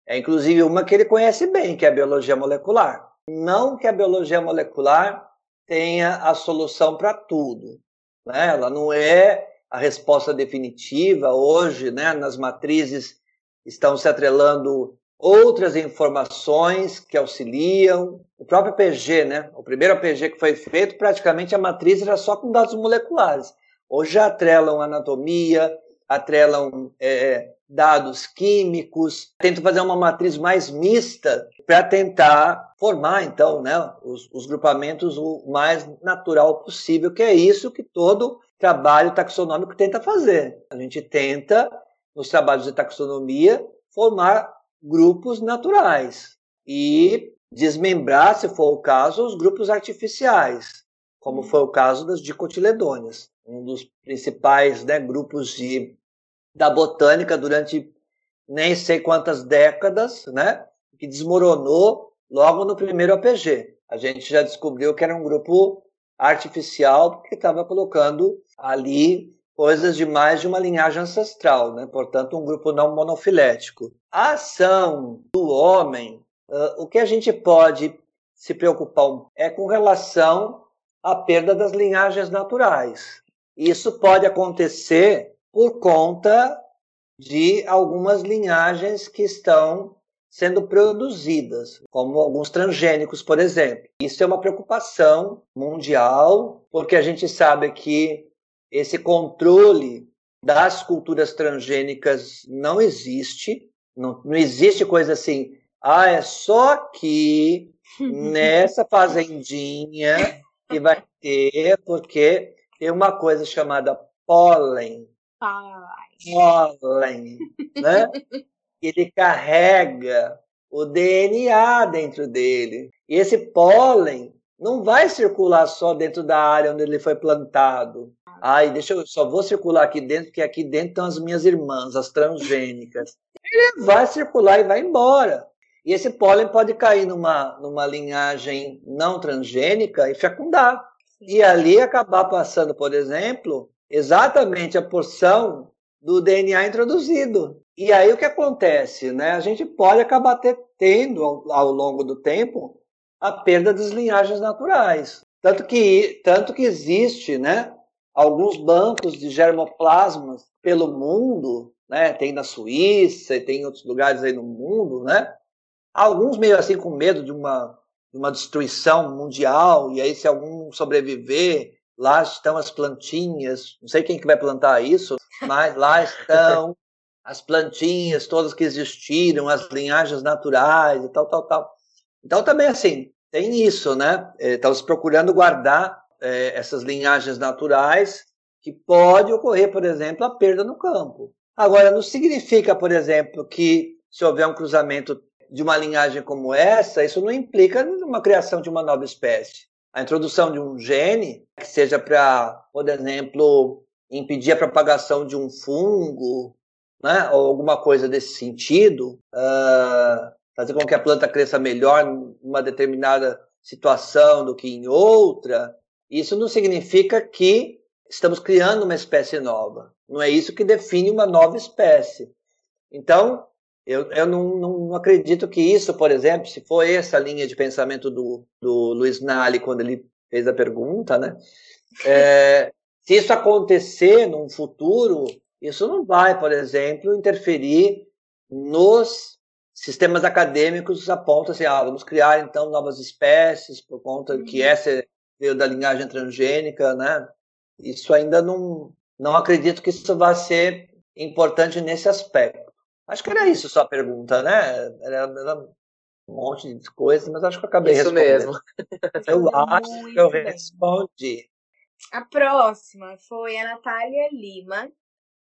é inclusive uma que ele conhece bem, que é a biologia molecular. Não que a biologia molecular tenha a solução para tudo, né? Ela não é a resposta definitiva. Hoje, né, nas matrizes estão se atrelando outras informações que auxiliam. O próprio PG, né? O primeiro APG que foi feito, praticamente a matriz era só com dados moleculares. Hoje já atrelam anatomia, atrelam é, dados químicos, tentam fazer uma matriz mais mista para tentar formar, então, né, os, os grupamentos o mais natural possível, que é isso que todo trabalho taxonômico tenta fazer. A gente tenta, nos trabalhos de taxonomia, formar grupos naturais e desmembrar, se for o caso, os grupos artificiais, como foi o caso das dicotiledôneas, um dos principais né, grupos de, da botânica durante nem sei quantas décadas, né, que desmoronou logo no primeiro APG. A gente já descobriu que era um grupo artificial porque estava colocando ali coisas de mais de uma linhagem ancestral, né? portanto, um grupo não monofilético. A ação do homem, uh, o que a gente pode se preocupar é com relação à perda das linhagens naturais. Isso pode acontecer por conta de algumas linhagens que estão sendo produzidas, como alguns transgênicos, por exemplo. Isso é uma preocupação mundial, porque a gente sabe que esse controle das culturas transgênicas não existe. Não, não existe coisa assim, ah, é só que [LAUGHS] nessa fazendinha que vai ter, porque tem uma coisa chamada pólen. Pólen, né? [LAUGHS] Ele carrega o DNA dentro dele. E esse pólen não vai circular só dentro da área onde ele foi plantado. Ai, deixa eu só vou circular aqui dentro, porque aqui dentro estão as minhas irmãs, as transgênicas. Ele vai circular e vai embora. E esse pólen pode cair numa, numa linhagem não transgênica e fecundar. E ali acabar passando, por exemplo, exatamente a porção do DNA introduzido. E aí o que acontece? Né? A gente pode acabar ter, tendo, ao, ao longo do tempo, a perda das linhagens naturais. Tanto que, tanto que existe né, alguns bancos de germoplasmas pelo mundo, né, tem na Suíça e tem em outros lugares aí no mundo, né? Alguns meio assim com medo de uma, de uma destruição mundial, e aí se algum sobreviver, lá estão as plantinhas, não sei quem que vai plantar isso, mas lá estão as plantinhas todas que existiram, as linhagens naturais e tal, tal, tal. Então também assim, tem isso, né? Estamos procurando guardar é, essas linhagens naturais que pode ocorrer, por exemplo, a perda no campo. Agora, não significa, por exemplo, que se houver um cruzamento de uma linhagem como essa, isso não implica uma criação de uma nova espécie. A introdução de um gene que seja para, por exemplo, impedir a propagação de um fungo, né, ou alguma coisa desse sentido, uh, fazer com que a planta cresça melhor numa determinada situação do que em outra, isso não significa que estamos criando uma espécie nova. Não é isso que define uma nova espécie. Então, eu, eu não, não, acredito que isso, por exemplo, se for essa linha de pensamento do, do Luiz Nali quando ele fez a pergunta, né? É, [LAUGHS] se isso acontecer num futuro, isso não vai, por exemplo, interferir nos sistemas acadêmicos apontam assim, ah, vamos criar então novas espécies por conta uhum. que essa veio da linhagem transgênica, né? Isso ainda não, não acredito que isso vá ser importante nesse aspecto. Acho que era isso sua pergunta, né? Era, era um monte de coisas, mas acho que eu acabei isso respondendo. mesmo. [LAUGHS] Eu acho que eu respondi. A próxima foi a Natália Lima,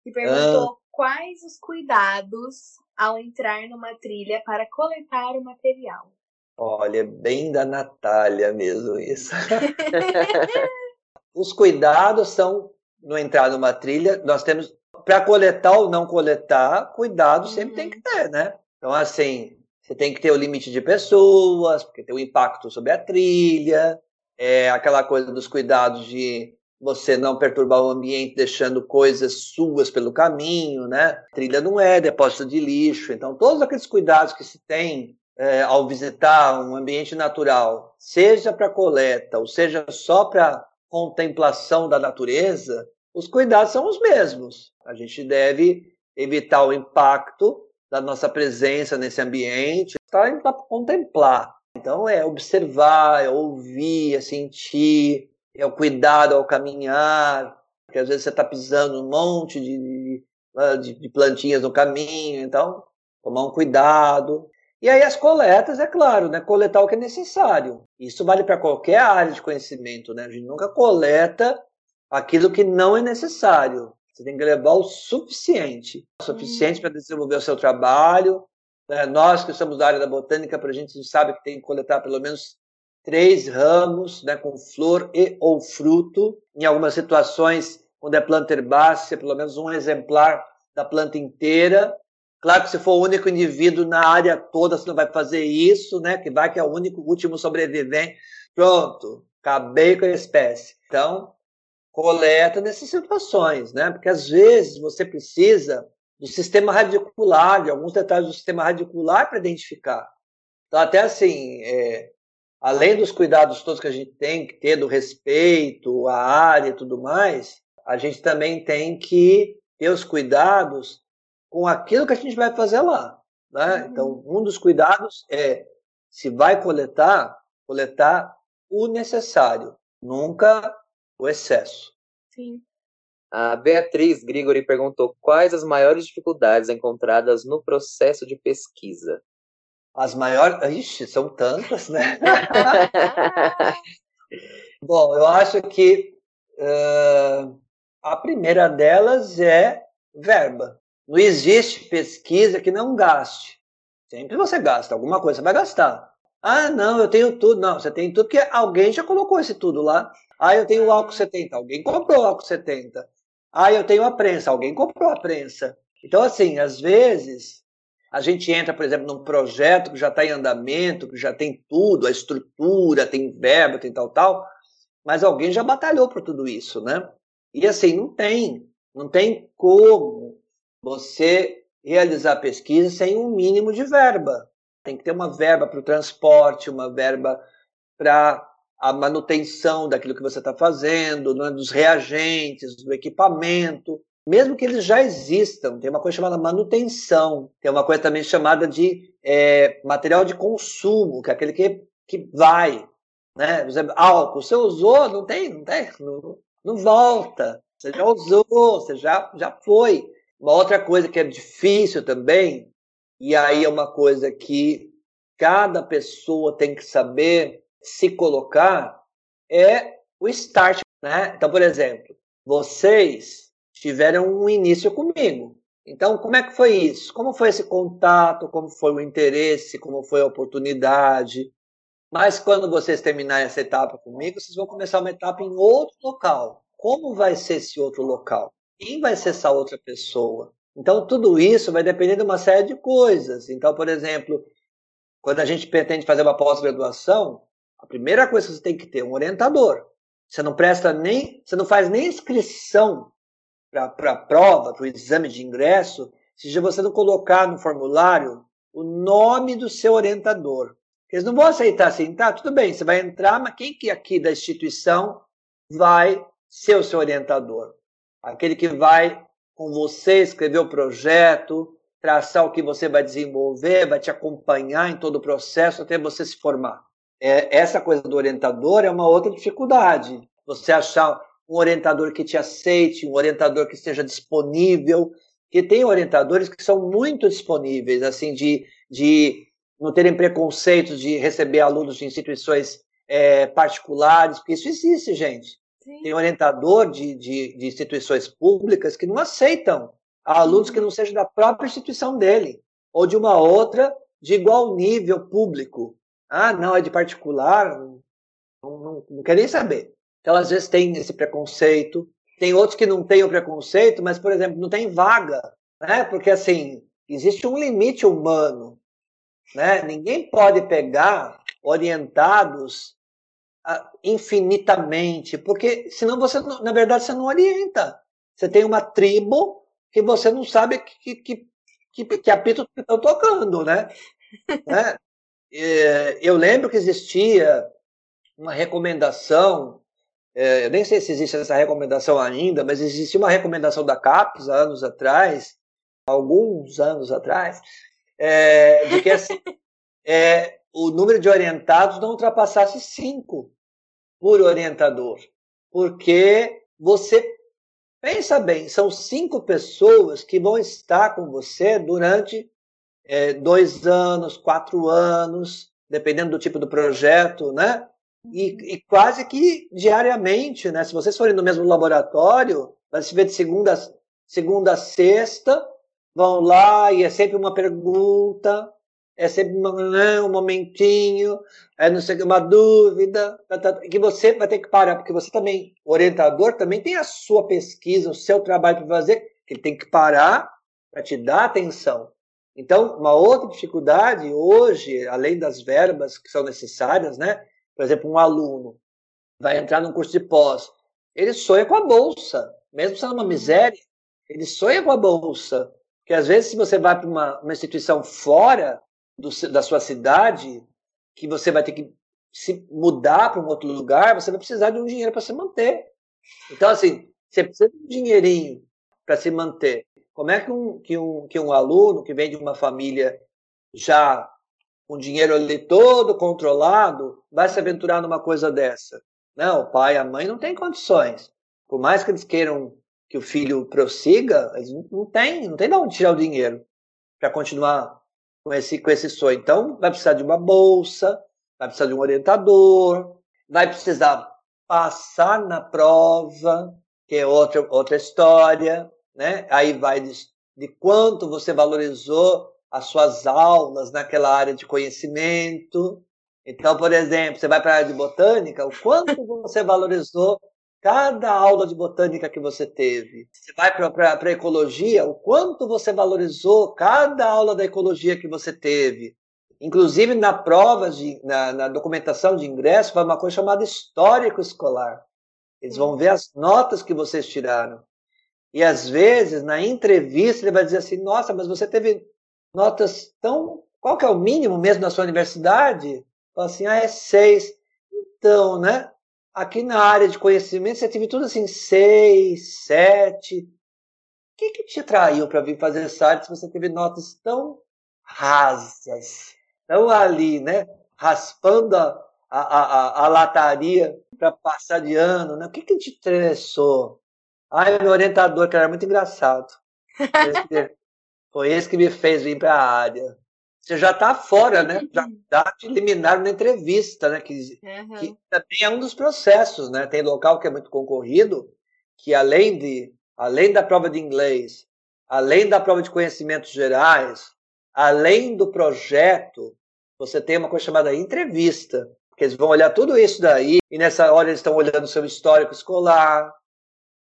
que perguntou ah. quais os cuidados ao entrar numa trilha para coletar o material. Olha, bem da Natália mesmo isso. [LAUGHS] Os cuidados são no entrar numa trilha, nós temos para coletar ou não coletar, cuidado sempre uhum. tem que ter, né? Então assim, você tem que ter o limite de pessoas, porque tem o impacto sobre a trilha, é aquela coisa dos cuidados de você não perturbar o ambiente deixando coisas suas pelo caminho, né? Trilha não é depósito de lixo, então todos aqueles cuidados que se tem é, ao visitar um ambiente natural, seja para coleta ou seja só para contemplação da natureza, os cuidados são os mesmos. A gente deve evitar o impacto da nossa presença nesse ambiente, para contemplar. Então é observar, é ouvir, é sentir, é o cuidado ao caminhar, porque às vezes você está pisando um monte de, de, de plantinhas no caminho, então tomar um cuidado. E aí as coletas, é claro, né? Coletar o que é necessário. Isso vale para qualquer área de conhecimento, né? A gente nunca coleta aquilo que não é necessário. Você tem que levar o suficiente, o suficiente para desenvolver o seu trabalho. Né? Nós que somos da área da botânica, para a gente sabe que tem que coletar pelo menos três ramos, né, com flor e ou fruto. Em algumas situações, quando é planta herbácea, pelo menos um exemplar da planta inteira. Claro que se for o único indivíduo na área toda, você não vai fazer isso, né? Que vai que é o único último sobrevivente. Pronto, acabei com a espécie. Então, coleta nessas situações, né? Porque às vezes você precisa do sistema radicular, de alguns detalhes do sistema radicular para identificar. Então, até assim, é, além dos cuidados todos que a gente tem que ter do respeito à área e tudo mais, a gente também tem que ter os cuidados com aquilo que a gente vai fazer lá. Né? Uhum. Então, um dos cuidados é, se vai coletar, coletar o necessário, nunca o excesso. Sim. A Beatriz Grigori perguntou quais as maiores dificuldades encontradas no processo de pesquisa. As maiores. Ixi, são tantas, né? [LAUGHS] Bom, eu acho que uh, a primeira delas é verba. Não existe pesquisa que não gaste. Sempre você gasta, alguma coisa você vai gastar. Ah, não, eu tenho tudo. Não, você tem tudo porque alguém já colocou esse tudo lá. Ah, eu tenho o álcool 70, alguém comprou o álcool 70. Ah, eu tenho a prensa, alguém comprou a prensa. Então, assim, às vezes, a gente entra, por exemplo, num projeto que já está em andamento, que já tem tudo, a estrutura, tem verba, tem tal, tal, mas alguém já batalhou por tudo isso, né? E assim, não tem, não tem como você realizar pesquisa sem um mínimo de verba. Tem que ter uma verba para o transporte, uma verba para a manutenção daquilo que você está fazendo, né, dos reagentes, do equipamento, mesmo que eles já existam. Tem uma coisa chamada manutenção, tem uma coisa também chamada de é, material de consumo, que é aquele que, que vai. Né? Por exemplo, álcool, você usou, não tem, não tem, não, não volta. Você já usou, você já, já foi. Uma outra coisa que é difícil também, e aí é uma coisa que cada pessoa tem que saber se colocar, é o start. Né? Então, por exemplo, vocês tiveram um início comigo. Então, como é que foi isso? Como foi esse contato? Como foi o interesse? Como foi a oportunidade? Mas quando vocês terminarem essa etapa comigo, vocês vão começar uma etapa em outro local. Como vai ser esse outro local? Quem vai ser essa outra pessoa? Então, tudo isso vai depender de uma série de coisas. Então, por exemplo, quando a gente pretende fazer uma pós-graduação, a primeira coisa que você tem que ter é um orientador. Você não presta nem, você não faz nem inscrição para a prova, para o exame de ingresso, se você não colocar no formulário o nome do seu orientador. Eles não vão aceitar assim, tá, tudo bem, você vai entrar, mas quem que aqui da instituição vai ser o seu orientador? aquele que vai com você escrever o projeto, traçar o que você vai desenvolver, vai te acompanhar em todo o processo até você se formar. É, essa coisa do orientador é uma outra dificuldade. Você achar um orientador que te aceite, um orientador que esteja disponível, que tem orientadores que são muito disponíveis, assim, de, de não terem preconceitos de receber alunos de instituições é, particulares, porque isso existe, gente. Sim. Tem orientador de, de, de, instituições públicas que não aceitam alunos que não sejam da própria instituição dele, ou de uma outra de igual nível público. Ah, não, é de particular, não, não, não quer nem saber. Então, às vezes, tem esse preconceito. Tem outros que não têm o preconceito, mas, por exemplo, não tem vaga, né? Porque, assim, existe um limite humano, né? Ninguém pode pegar orientados uh, infinitamente, porque senão você, na verdade, você não orienta. Você tem uma tribo que você não sabe que, que, que, que apito estão tocando, né? [LAUGHS] né? Eu lembro que existia uma recomendação é, eu nem sei se existe essa recomendação ainda, mas existia uma recomendação da CAPES há anos atrás, alguns anos atrás, é, de que assim, [LAUGHS] é, o número de orientados não ultrapassasse cinco por orientador. Porque você pensa bem, são cinco pessoas que vão estar com você durante é, dois anos, quatro anos, dependendo do tipo do projeto, né? E, e, quase que diariamente, né? Se vocês forem no mesmo laboratório, vai se ver de segunda, segunda a sexta, vão lá e é sempre uma pergunta, é sempre uma, né, um momentinho, é não sei uma dúvida, tá, tá, que você vai ter que parar, porque você também, orientador também tem a sua pesquisa, o seu trabalho para fazer, que ele tem que parar para te dar atenção. Então, uma outra dificuldade hoje, além das verbas que são necessárias, né? Por exemplo, um aluno vai entrar num curso de pós, ele sonha com a bolsa, mesmo sendo uma miséria, ele sonha com a bolsa. Porque às vezes, se você vai para uma, uma instituição fora do, da sua cidade, que você vai ter que se mudar para um outro lugar, você vai precisar de um dinheiro para se manter. Então, assim, você precisa de um dinheirinho para se manter. Como é que um, que, um, que um aluno que vem de uma família já com dinheiro ali todo controlado, vai se aventurar numa coisa dessa. Não, o pai e a mãe não têm condições. Por mais que eles queiram que o filho prossiga, eles não têm, não tem de onde tirar o dinheiro para continuar com esse, com esse sonho. Então, vai precisar de uma bolsa, vai precisar de um orientador, vai precisar passar na prova, que é outra, outra história, né? Aí vai de, de quanto você valorizou as suas aulas naquela área de conhecimento. Então, por exemplo, você vai para a área de botânica, o quanto você valorizou cada aula de botânica que você teve. Você vai para a ecologia, o quanto você valorizou cada aula da ecologia que você teve. Inclusive, na prova, de, na, na documentação de ingresso, vai uma coisa chamada histórico escolar. Eles vão ver as notas que vocês tiraram. E às vezes, na entrevista, ele vai dizer assim: Nossa, mas você teve notas tão. Qual que é o mínimo mesmo na sua universidade? Fala assim, ah, é seis. Então, né? Aqui na área de conhecimento você teve tudo assim, seis, sete. O que, que te atraiu para vir fazer essa área se você teve notas tão rasas, tão ali, né? Raspando a, a, a, a lataria para passar de ano, né? O que, que te interessou? Ai, meu orientador, que era muito engraçado. [LAUGHS] Foi esse que me fez vir para a área. Você já está fora, né? Já, já te eliminaram na entrevista, né? Que, uhum. que também é um dos processos, né? Tem local que é muito concorrido, que além de além da prova de inglês, além da prova de conhecimentos gerais, além do projeto, você tem uma coisa chamada entrevista, que eles vão olhar tudo isso daí, e nessa hora eles estão olhando seu histórico escolar,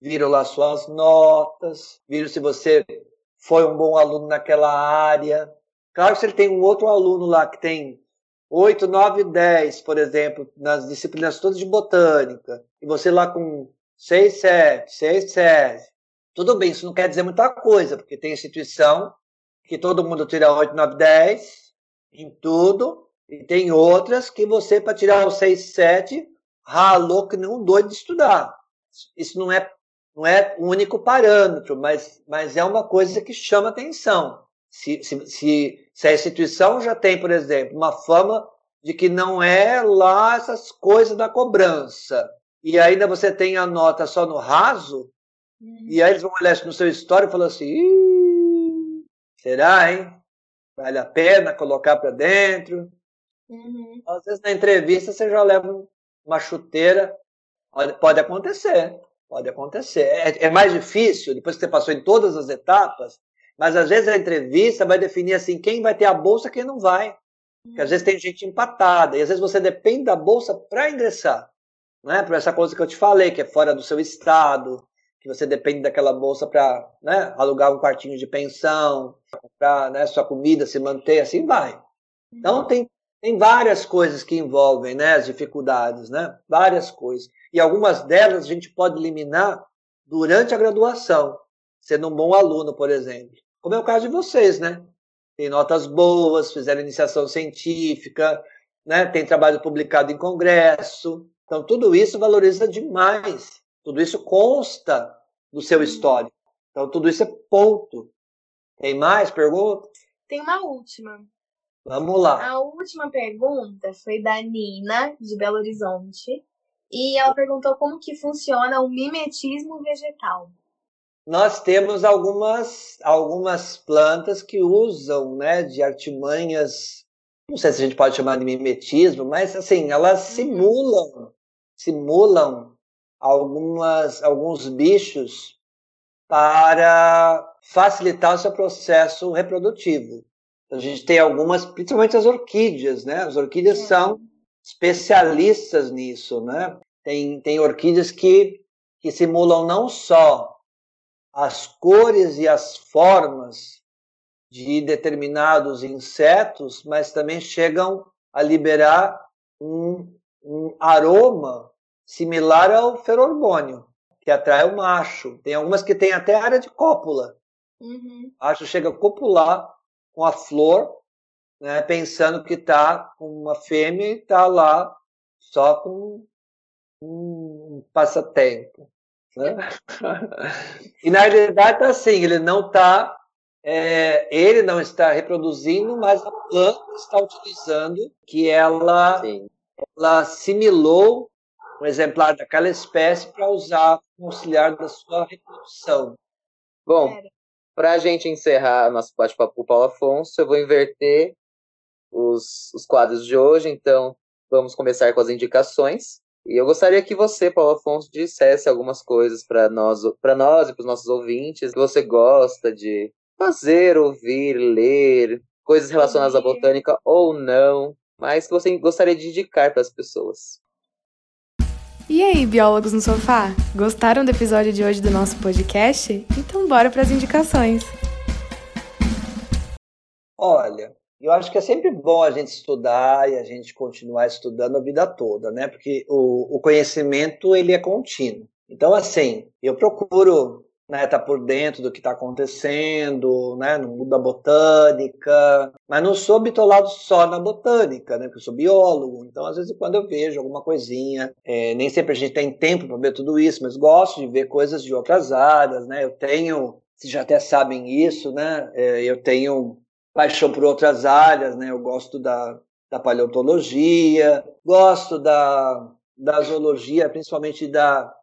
viram lá suas notas, viram se você foi um bom aluno naquela área. Claro que se ele tem um outro aluno lá que tem 8, 9, 10, por exemplo, nas disciplinas todas de botânica, e você lá com 6, 7, 6, 7, tudo bem, isso não quer dizer muita coisa, porque tem instituição que todo mundo tira 8, 9, 10 em tudo, e tem outras que você, para tirar o 6, 7, ralou que nem um doido de estudar. Isso não é não é o único parâmetro, mas, mas é uma coisa que chama atenção. Se, se, se, se a instituição já tem, por exemplo, uma fama de que não é lá essas coisas da cobrança, e ainda você tem a nota só no raso, uhum. e aí eles vão olhar no seu histórico e falar assim: será, hein? Vale a pena colocar para dentro? Uhum. Às vezes na entrevista você já leva uma chuteira. Pode acontecer, pode acontecer. É, é mais difícil, depois que você passou em todas as etapas, mas às vezes a entrevista vai definir assim quem vai ter a bolsa quem não vai. Porque às vezes tem gente empatada, e às vezes você depende da bolsa para ingressar. Né? Por essa coisa que eu te falei, que é fora do seu estado, que você depende daquela bolsa para né, alugar um quartinho de pensão, comprar né, sua comida, se manter, assim vai. Então tem, tem várias coisas que envolvem né, as dificuldades, né? várias coisas. E algumas delas a gente pode eliminar durante a graduação, sendo um bom aluno, por exemplo. Como é o caso de vocês, né? Tem notas boas, fizeram iniciação científica, né? tem trabalho publicado em congresso. Então, tudo isso valoriza demais. Tudo isso consta do seu histórico. Então, tudo isso é ponto. Tem mais perguntas? Tem uma última. Vamos lá. A última pergunta foi da Nina, de Belo Horizonte. E ela perguntou como que funciona o mimetismo vegetal nós temos algumas, algumas plantas que usam né, de artimanhas, não sei se a gente pode chamar de mimetismo, mas assim, elas uhum. simulam, simulam algumas, alguns bichos para facilitar o seu processo reprodutivo. A gente tem algumas, principalmente as orquídeas, né? As orquídeas é. são especialistas nisso, né? Tem, tem orquídeas que, que simulam não só as cores e as formas de determinados insetos, mas também chegam a liberar um, um aroma similar ao feromônio, que atrai o macho. Tem algumas que têm até área de cópula. Uhum. O macho chega a copular com a flor, né, pensando que está com uma fêmea e está lá só com um passatempo. Né? [LAUGHS] e na realidade está assim, ele não está, é, ele não está reproduzindo, mas a planta está utilizando que ela, ela assimilou um exemplar daquela espécie para usar como auxiliar da sua reprodução. Bom, para a gente encerrar nosso bate-papo com o Paulo Afonso, eu vou inverter os, os quadros de hoje, então vamos começar com as indicações. E eu gostaria que você, Paulo Afonso, dissesse algumas coisas para nós, para nós e para os nossos ouvintes que você gosta de fazer, ouvir, ler, coisas relacionadas à botânica ou não, mas que você gostaria de indicar para as pessoas. E aí, biólogos no sofá? Gostaram do episódio de hoje do nosso podcast? Então bora para as indicações. Olha, eu acho que é sempre bom a gente estudar e a gente continuar estudando a vida toda, né? Porque o, o conhecimento ele é contínuo. Então, assim, eu procuro né, tá por dentro do que está acontecendo, né, no mundo da botânica, mas não sou bitolado só na botânica, né, porque eu sou biólogo, então às vezes quando eu vejo alguma coisinha, é, nem sempre a gente tem tempo para ver tudo isso, mas gosto de ver coisas de outras áreas, né, eu tenho, vocês já até sabem isso, né, é, eu tenho paixão por outras áreas, né? Eu gosto da, da paleontologia, gosto da, da zoologia, principalmente da,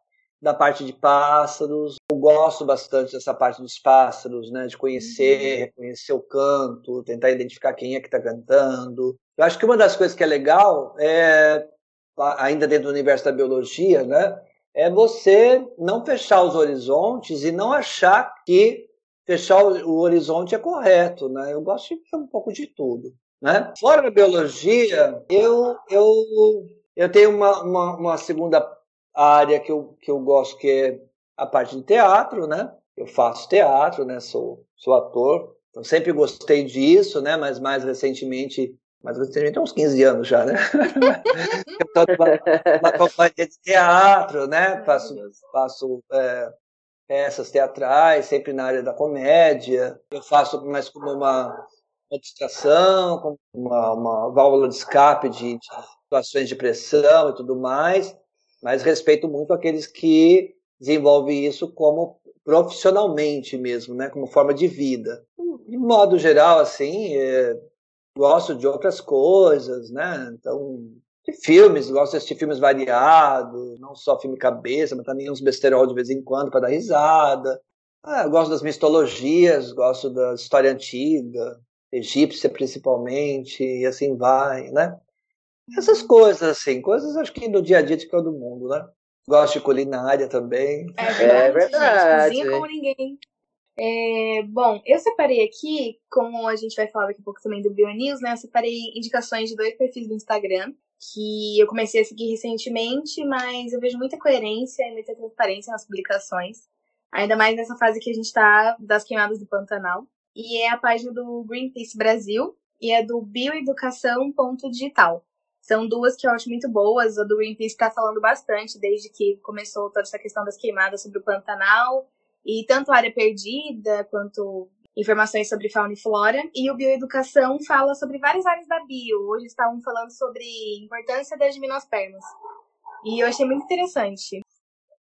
da parte de pássaros. Eu gosto bastante dessa parte dos pássaros, né? De conhecer, uhum. reconhecer o canto, tentar identificar quem é que está cantando. Eu acho que uma das coisas que é legal é, ainda dentro do universo da biologia, né? É você não fechar os horizontes e não achar que fechar o, horizonte é correto, né? Eu gosto de ver um pouco de tudo, né? Fora da biologia, eu eu eu tenho uma, uma, uma, segunda área que eu, que eu gosto que é a parte de teatro, né? Eu faço teatro, né? Sou sou ator, então sempre gostei disso, né? Mas mais recentemente mais recentemente uns 15 anos já, né? [LAUGHS] eu estou numa, companhia de teatro, né? Faço, faço é, peças teatrais, sempre na área da comédia. Eu faço mais como uma, uma distração, como uma, uma válvula de escape de, de situações de pressão e tudo mais, mas respeito muito aqueles que desenvolvem isso como profissionalmente mesmo, né, como forma de vida. de modo geral, assim, é, gosto de outras coisas, né? Então, de filmes, gosto de assistir filmes variados, não só filme cabeça, mas também uns besterol de vez em quando para dar risada. Ah, gosto das mitologias, gosto da história antiga, egípcia principalmente, e assim vai, né? Essas coisas, assim, coisas acho que no dia a dia de todo mundo, né? Gosto de culinária também. É verdade. É verdade. Cozinha como ninguém. É, bom, eu separei aqui, como a gente vai falar daqui a pouco também do BioNews, né? Eu separei indicações de dois perfis do Instagram que eu comecei a seguir recentemente, mas eu vejo muita coerência e muita transparência nas publicações. Ainda mais nessa fase que a gente está das queimadas do Pantanal. E é a página do Greenpeace Brasil e é do bioeducação.digital. São duas que eu acho muito boas. A do Greenpeace está falando bastante desde que começou toda essa questão das queimadas sobre o Pantanal e tanto a área perdida quanto informações sobre fauna e flora. E o Bioeducação fala sobre várias áreas da bio. Hoje estavam falando sobre importância das gimnospermas. E eu achei muito interessante.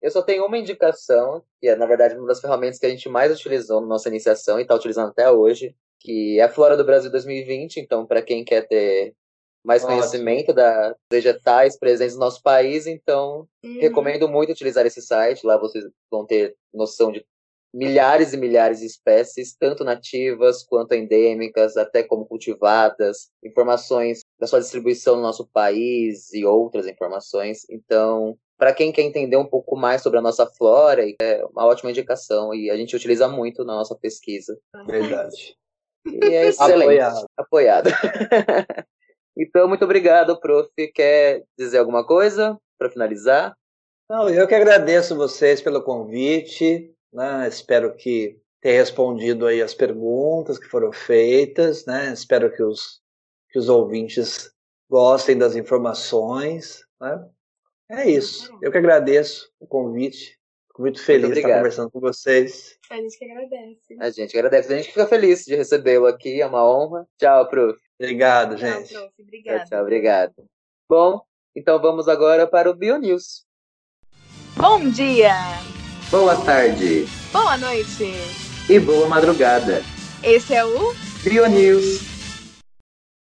Eu só tenho uma indicação, que é, na verdade, uma das ferramentas que a gente mais utilizou na nossa iniciação e está utilizando até hoje, que é a Flora do Brasil 2020. Então, para quem quer ter mais Ótimo. conhecimento das vegetais presentes no nosso país, então uhum. recomendo muito utilizar esse site. Lá vocês vão ter noção de milhares e milhares de espécies, tanto nativas quanto endêmicas, até como cultivadas, informações da sua distribuição no nosso país e outras informações. Então, para quem quer entender um pouco mais sobre a nossa flora, é uma ótima indicação e a gente utiliza muito na nossa pesquisa. Verdade. E é excelente. Apoiado. Apoiado. [LAUGHS] então, muito obrigado, prof. Quer dizer alguma coisa para finalizar? Não, eu que agradeço vocês pelo convite. Né? Espero que tenha respondido aí as perguntas que foram feitas. Né? Espero que os, que os ouvintes gostem das informações. Né? É isso. Eu que agradeço o convite. Fico muito feliz muito de estar conversando com vocês. A gente que agradece. A gente agradece. A gente fica feliz de recebê-lo aqui. É uma honra. Tchau, prof. Obrigado, gente. Tchau, prof. Obrigado. Tchau, tchau, obrigado. Bom, então vamos agora para o BioNews. Bom dia! Boa tarde. Boa noite. E boa madrugada. Esse é o BioNews.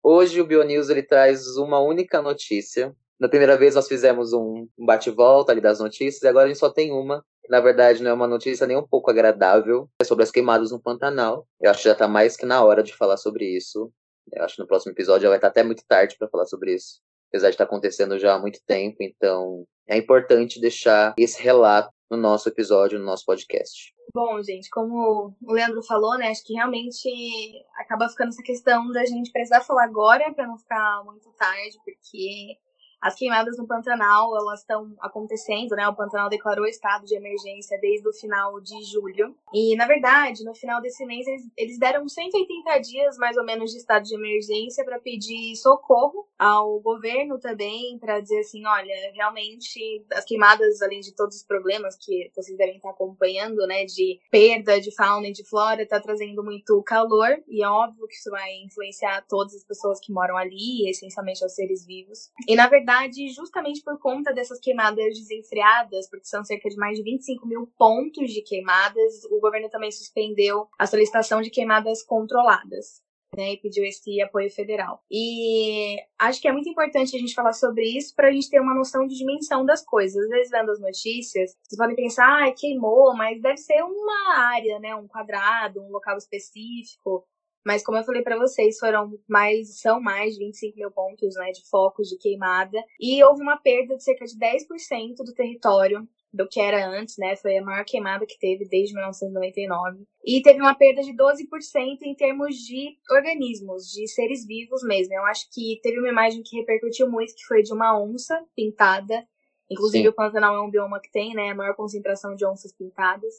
Hoje o BioNews ele traz uma única notícia. Na primeira vez nós fizemos um bate-volta ali das notícias e agora a gente só tem uma. Na verdade, não é uma notícia nem um pouco agradável. É sobre as queimadas no Pantanal. Eu acho que já está mais que na hora de falar sobre isso. Eu acho que no próximo episódio já vai estar tá até muito tarde para falar sobre isso. Apesar de estar tá acontecendo já há muito tempo, então é importante deixar esse relato no nosso episódio, no nosso podcast. Bom, gente, como o Leandro falou, né, acho que realmente acaba ficando essa questão da gente precisar falar agora para não ficar muito tarde, porque as queimadas no Pantanal, elas estão acontecendo, né? O Pantanal declarou estado de emergência desde o final de julho. E, na verdade, no final desse mês, eles, eles deram 180 dias, mais ou menos, de estado de emergência para pedir socorro ao governo também, para dizer assim, olha, realmente, as queimadas, além de todos os problemas que vocês devem estar acompanhando, né? De perda de fauna e de flora, está trazendo muito calor. E é óbvio que isso vai influenciar todas as pessoas que moram ali, essencialmente aos seres vivos. E, na verdade, verdade, justamente por conta dessas queimadas desenfreadas, porque são cerca de mais de 25 mil pontos de queimadas, o governo também suspendeu a solicitação de queimadas controladas. Né, e pediu esse apoio federal. E acho que é muito importante a gente falar sobre isso para a gente ter uma noção de dimensão das coisas. Às vezes, vendo as notícias, vocês podem pensar, ah, queimou, mas deve ser uma área, né, um quadrado, um local específico. Mas como eu falei para vocês, foram mais, são mais de 25 mil pontos né, de focos de queimada. E houve uma perda de cerca de 10% do território do que era antes, né? Foi a maior queimada que teve desde 1999. E teve uma perda de 12% em termos de organismos, de seres vivos mesmo. Eu acho que teve uma imagem que repercutiu muito, que foi de uma onça pintada. Inclusive, Sim. o Pantanal é um bioma que tem, né? A maior concentração de onças pintadas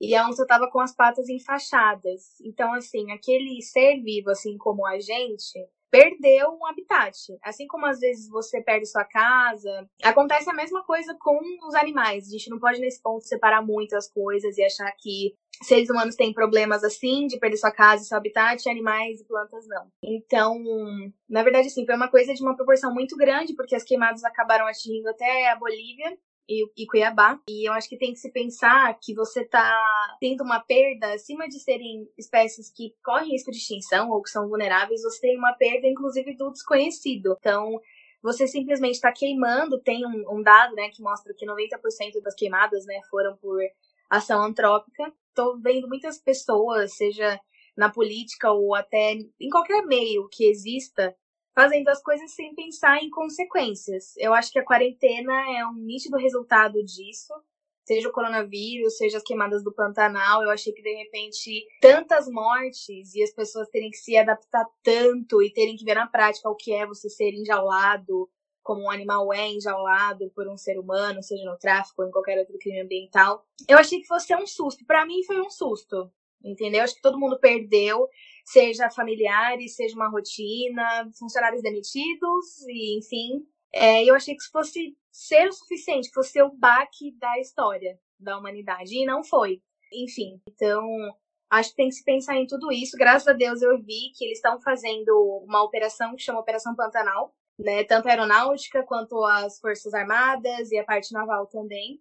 e a onça estava com as patas enfaixadas. Então, assim, aquele ser vivo, assim como a gente, perdeu um habitat. Assim como às vezes você perde sua casa, acontece a mesma coisa com os animais. A gente não pode nesse ponto separar muito as coisas e achar que seres humanos têm problemas assim de perder sua casa e seu habitat, e animais e plantas não. Então, na verdade, assim, foi uma coisa de uma proporção muito grande, porque as queimadas acabaram atingindo até a Bolívia e, e Cuiabá. E eu acho que tem que se pensar que você está tendo uma perda, acima de serem espécies que correm risco de extinção ou que são vulneráveis, você tem uma perda, inclusive, do desconhecido. Então, você simplesmente está queimando, tem um, um, dado né, que mostra que 90% das queimadas né, foram por ação antrópica. Estou vendo muitas pessoas, seja na política ou até em qualquer meio que exista, fazendo as coisas sem pensar em consequências. Eu acho que a quarentena é um nítido resultado disso. Seja o coronavírus, seja as queimadas do Pantanal, eu achei que de repente tantas mortes e as pessoas terem que se adaptar tanto e terem que ver na prática o que é você ser enjaulado, como um animal é enjaulado por um ser humano, seja no tráfico ou em qualquer outro crime ambiental. Eu achei que fosse um susto. Para mim foi um susto entendeu? Acho que todo mundo perdeu, seja familiares, seja uma rotina, funcionários demitidos, e enfim. É, eu achei que isso fosse ser o suficiente, que fosse ser o baque da história da humanidade, e não foi. Enfim, então acho que tem que se pensar em tudo isso. Graças a Deus eu vi que eles estão fazendo uma operação que chama Operação Pantanal, né? Tanto a aeronáutica quanto as Forças Armadas e a parte naval também.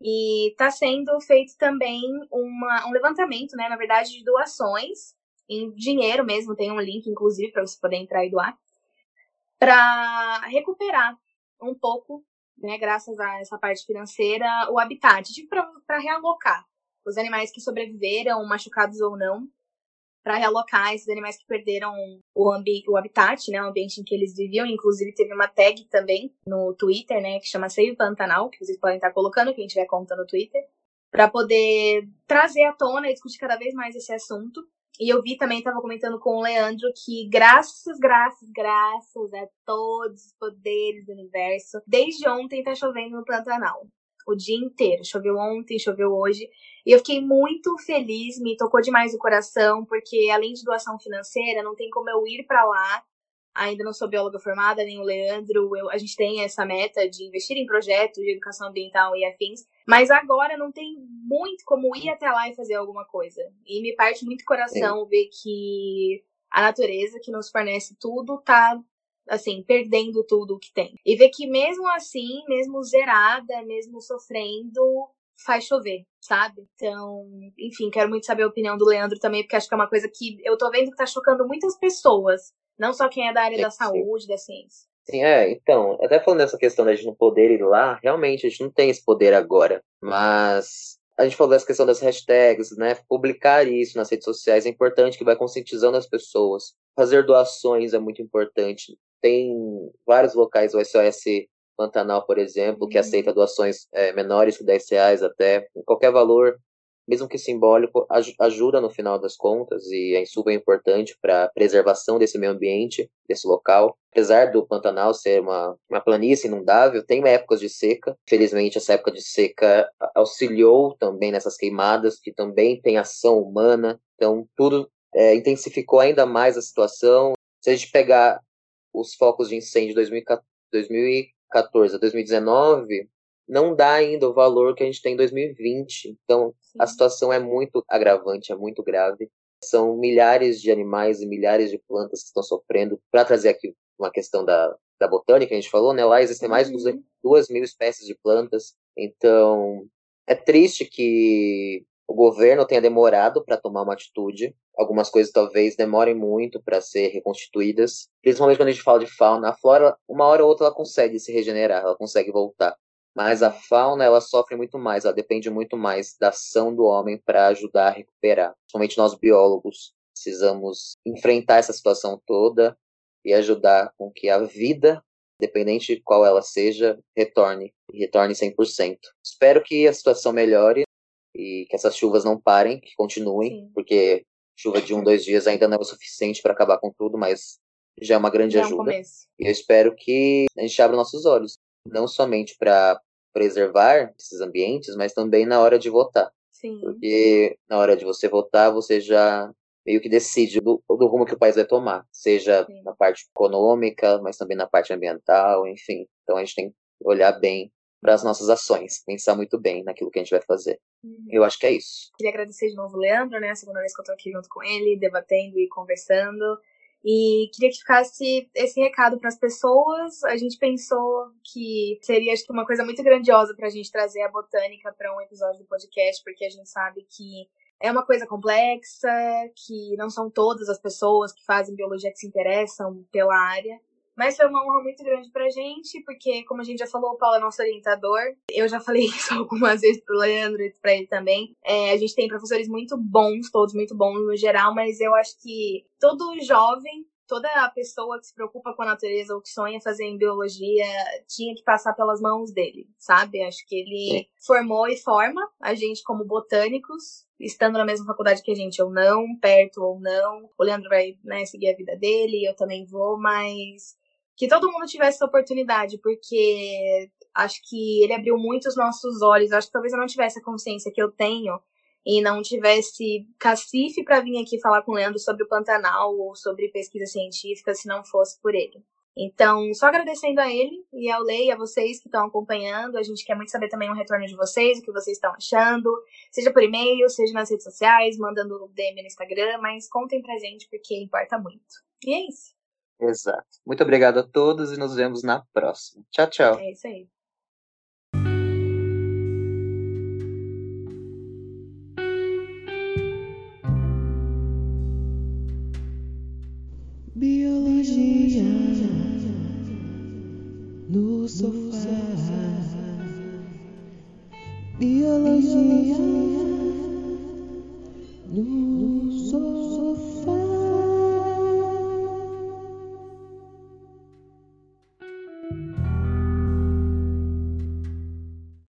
E está sendo feito também uma, um levantamento, né, na verdade, de doações em dinheiro mesmo, tem um link, inclusive, para você poder entrar e doar, para recuperar um pouco, né, graças a essa parte financeira, o habitat, tipo, para realocar os animais que sobreviveram, machucados ou não, para realocar esses animais que perderam o, ambi o habitat, né, o ambiente em que eles viviam. Inclusive, teve uma tag também no Twitter, né, que chama Save Pantanal, que vocês podem estar colocando, quem tiver conta no Twitter, para poder trazer à tona e discutir cada vez mais esse assunto. E eu vi também, estava comentando com o Leandro, que graças, graças, graças a todos os poderes do universo, desde ontem tá chovendo no Pantanal o dia inteiro. Choveu ontem, choveu hoje. E eu fiquei muito feliz, me tocou demais o coração, porque além de doação financeira, não tem como eu ir para lá. Ainda não sou bióloga formada, nem o Leandro. Eu, a gente tem essa meta de investir em projetos de educação ambiental e afins. Mas agora não tem muito como ir até lá e fazer alguma coisa. E me parte muito o coração Sim. ver que a natureza que nos fornece tudo tá assim, perdendo tudo o que tem. E ver que mesmo assim, mesmo zerada, mesmo sofrendo, faz chover, sabe? Então, enfim, quero muito saber a opinião do Leandro também, porque acho que é uma coisa que eu tô vendo que tá chocando muitas pessoas, não só quem é da área sim, da saúde, sim. da ciência. Sim, é, então, até falando dessa questão da gente não poder ir lá, realmente a gente não tem esse poder agora, mas a gente falou dessa questão das hashtags, né? Publicar isso nas redes sociais é importante, que vai conscientizando as pessoas. Fazer doações é muito importante tem vários locais, o SOS Pantanal, por exemplo, que uhum. aceita doações é, menores que 10 reais até, qualquer valor, mesmo que simbólico, ajuda no final das contas e é super importante para a preservação desse meio ambiente, desse local. Apesar do Pantanal ser uma, uma planície inundável, tem épocas de seca. Felizmente, essa época de seca auxiliou também nessas queimadas, que também tem ação humana. Então, tudo é, intensificou ainda mais a situação. Se a gente pegar os focos de incêndio de 2014 a 2019 não dá ainda o valor que a gente tem em 2020. Então, Sim. a situação é muito agravante, é muito grave. São milhares de animais e milhares de plantas que estão sofrendo. Para trazer aqui uma questão da, da botânica, a gente falou, né? Lá existem mais de uhum. duas mil espécies de plantas. Então, é triste que o governo tenha demorado para tomar uma atitude. Algumas coisas talvez demorem muito para ser reconstituídas. Principalmente quando a gente fala de fauna. A flora, uma hora ou outra, ela consegue se regenerar, ela consegue voltar. Mas a fauna, ela sofre muito mais, ela depende muito mais da ação do homem para ajudar a recuperar. Principalmente nós biólogos precisamos enfrentar essa situação toda e ajudar com que a vida, dependente de qual ela seja, retorne, retorne 100%. Espero que a situação melhore e que essas chuvas não parem, que continuem, Sim. porque chuva de um, dois dias ainda não é o suficiente para acabar com tudo, mas já é uma grande já ajuda. É um e eu espero que a gente abra nossos olhos, não somente para preservar esses ambientes, mas também na hora de votar. Sim. Porque na hora de você votar, você já meio que decide do, do rumo que o país vai tomar, seja Sim. na parte econômica, mas também na parte ambiental, enfim. Então a gente tem que olhar bem para as nossas ações, pensar muito bem naquilo que a gente vai fazer. Uhum. Eu acho que é isso. Queria agradecer de novo o Leandro, né? A segunda vez que eu tô aqui junto com ele, debatendo e conversando. E queria que ficasse esse recado para as pessoas. A gente pensou que seria acho que uma coisa muito grandiosa para a gente trazer a botânica para um episódio do podcast, porque a gente sabe que é uma coisa complexa, que não são todas as pessoas que fazem biologia que se interessam pela área. Mas foi uma honra muito grande pra gente, porque, como a gente já falou, o Paulo é nosso orientador. Eu já falei [LAUGHS] isso algumas vezes pro Leandro e pra ele também. É, a gente tem professores muito bons, todos muito bons no geral, mas eu acho que todo jovem toda a pessoa que se preocupa com a natureza ou que sonha fazer em biologia tinha que passar pelas mãos dele, sabe? Acho que ele Sim. formou e forma a gente como botânicos, estando na mesma faculdade que a gente ou não, perto ou não. O Leandro vai né, seguir a vida dele, eu também vou, mas que todo mundo tivesse essa oportunidade, porque acho que ele abriu muito os nossos olhos. Acho que talvez eu não tivesse a consciência que eu tenho e não tivesse cacife para vir aqui falar com o Leandro sobre o Pantanal ou sobre pesquisa científica se não fosse por ele. Então, só agradecendo a ele e ao Lei a vocês que estão acompanhando. A gente quer muito saber também o retorno de vocês, o que vocês estão achando, seja por e-mail, seja nas redes sociais, mandando DM no Instagram, mas contem pra gente porque importa muito. E é isso. Exato. Muito obrigado a todos e nos vemos na próxima. Tchau, tchau. É isso aí. Biologia no sofá. Biologia.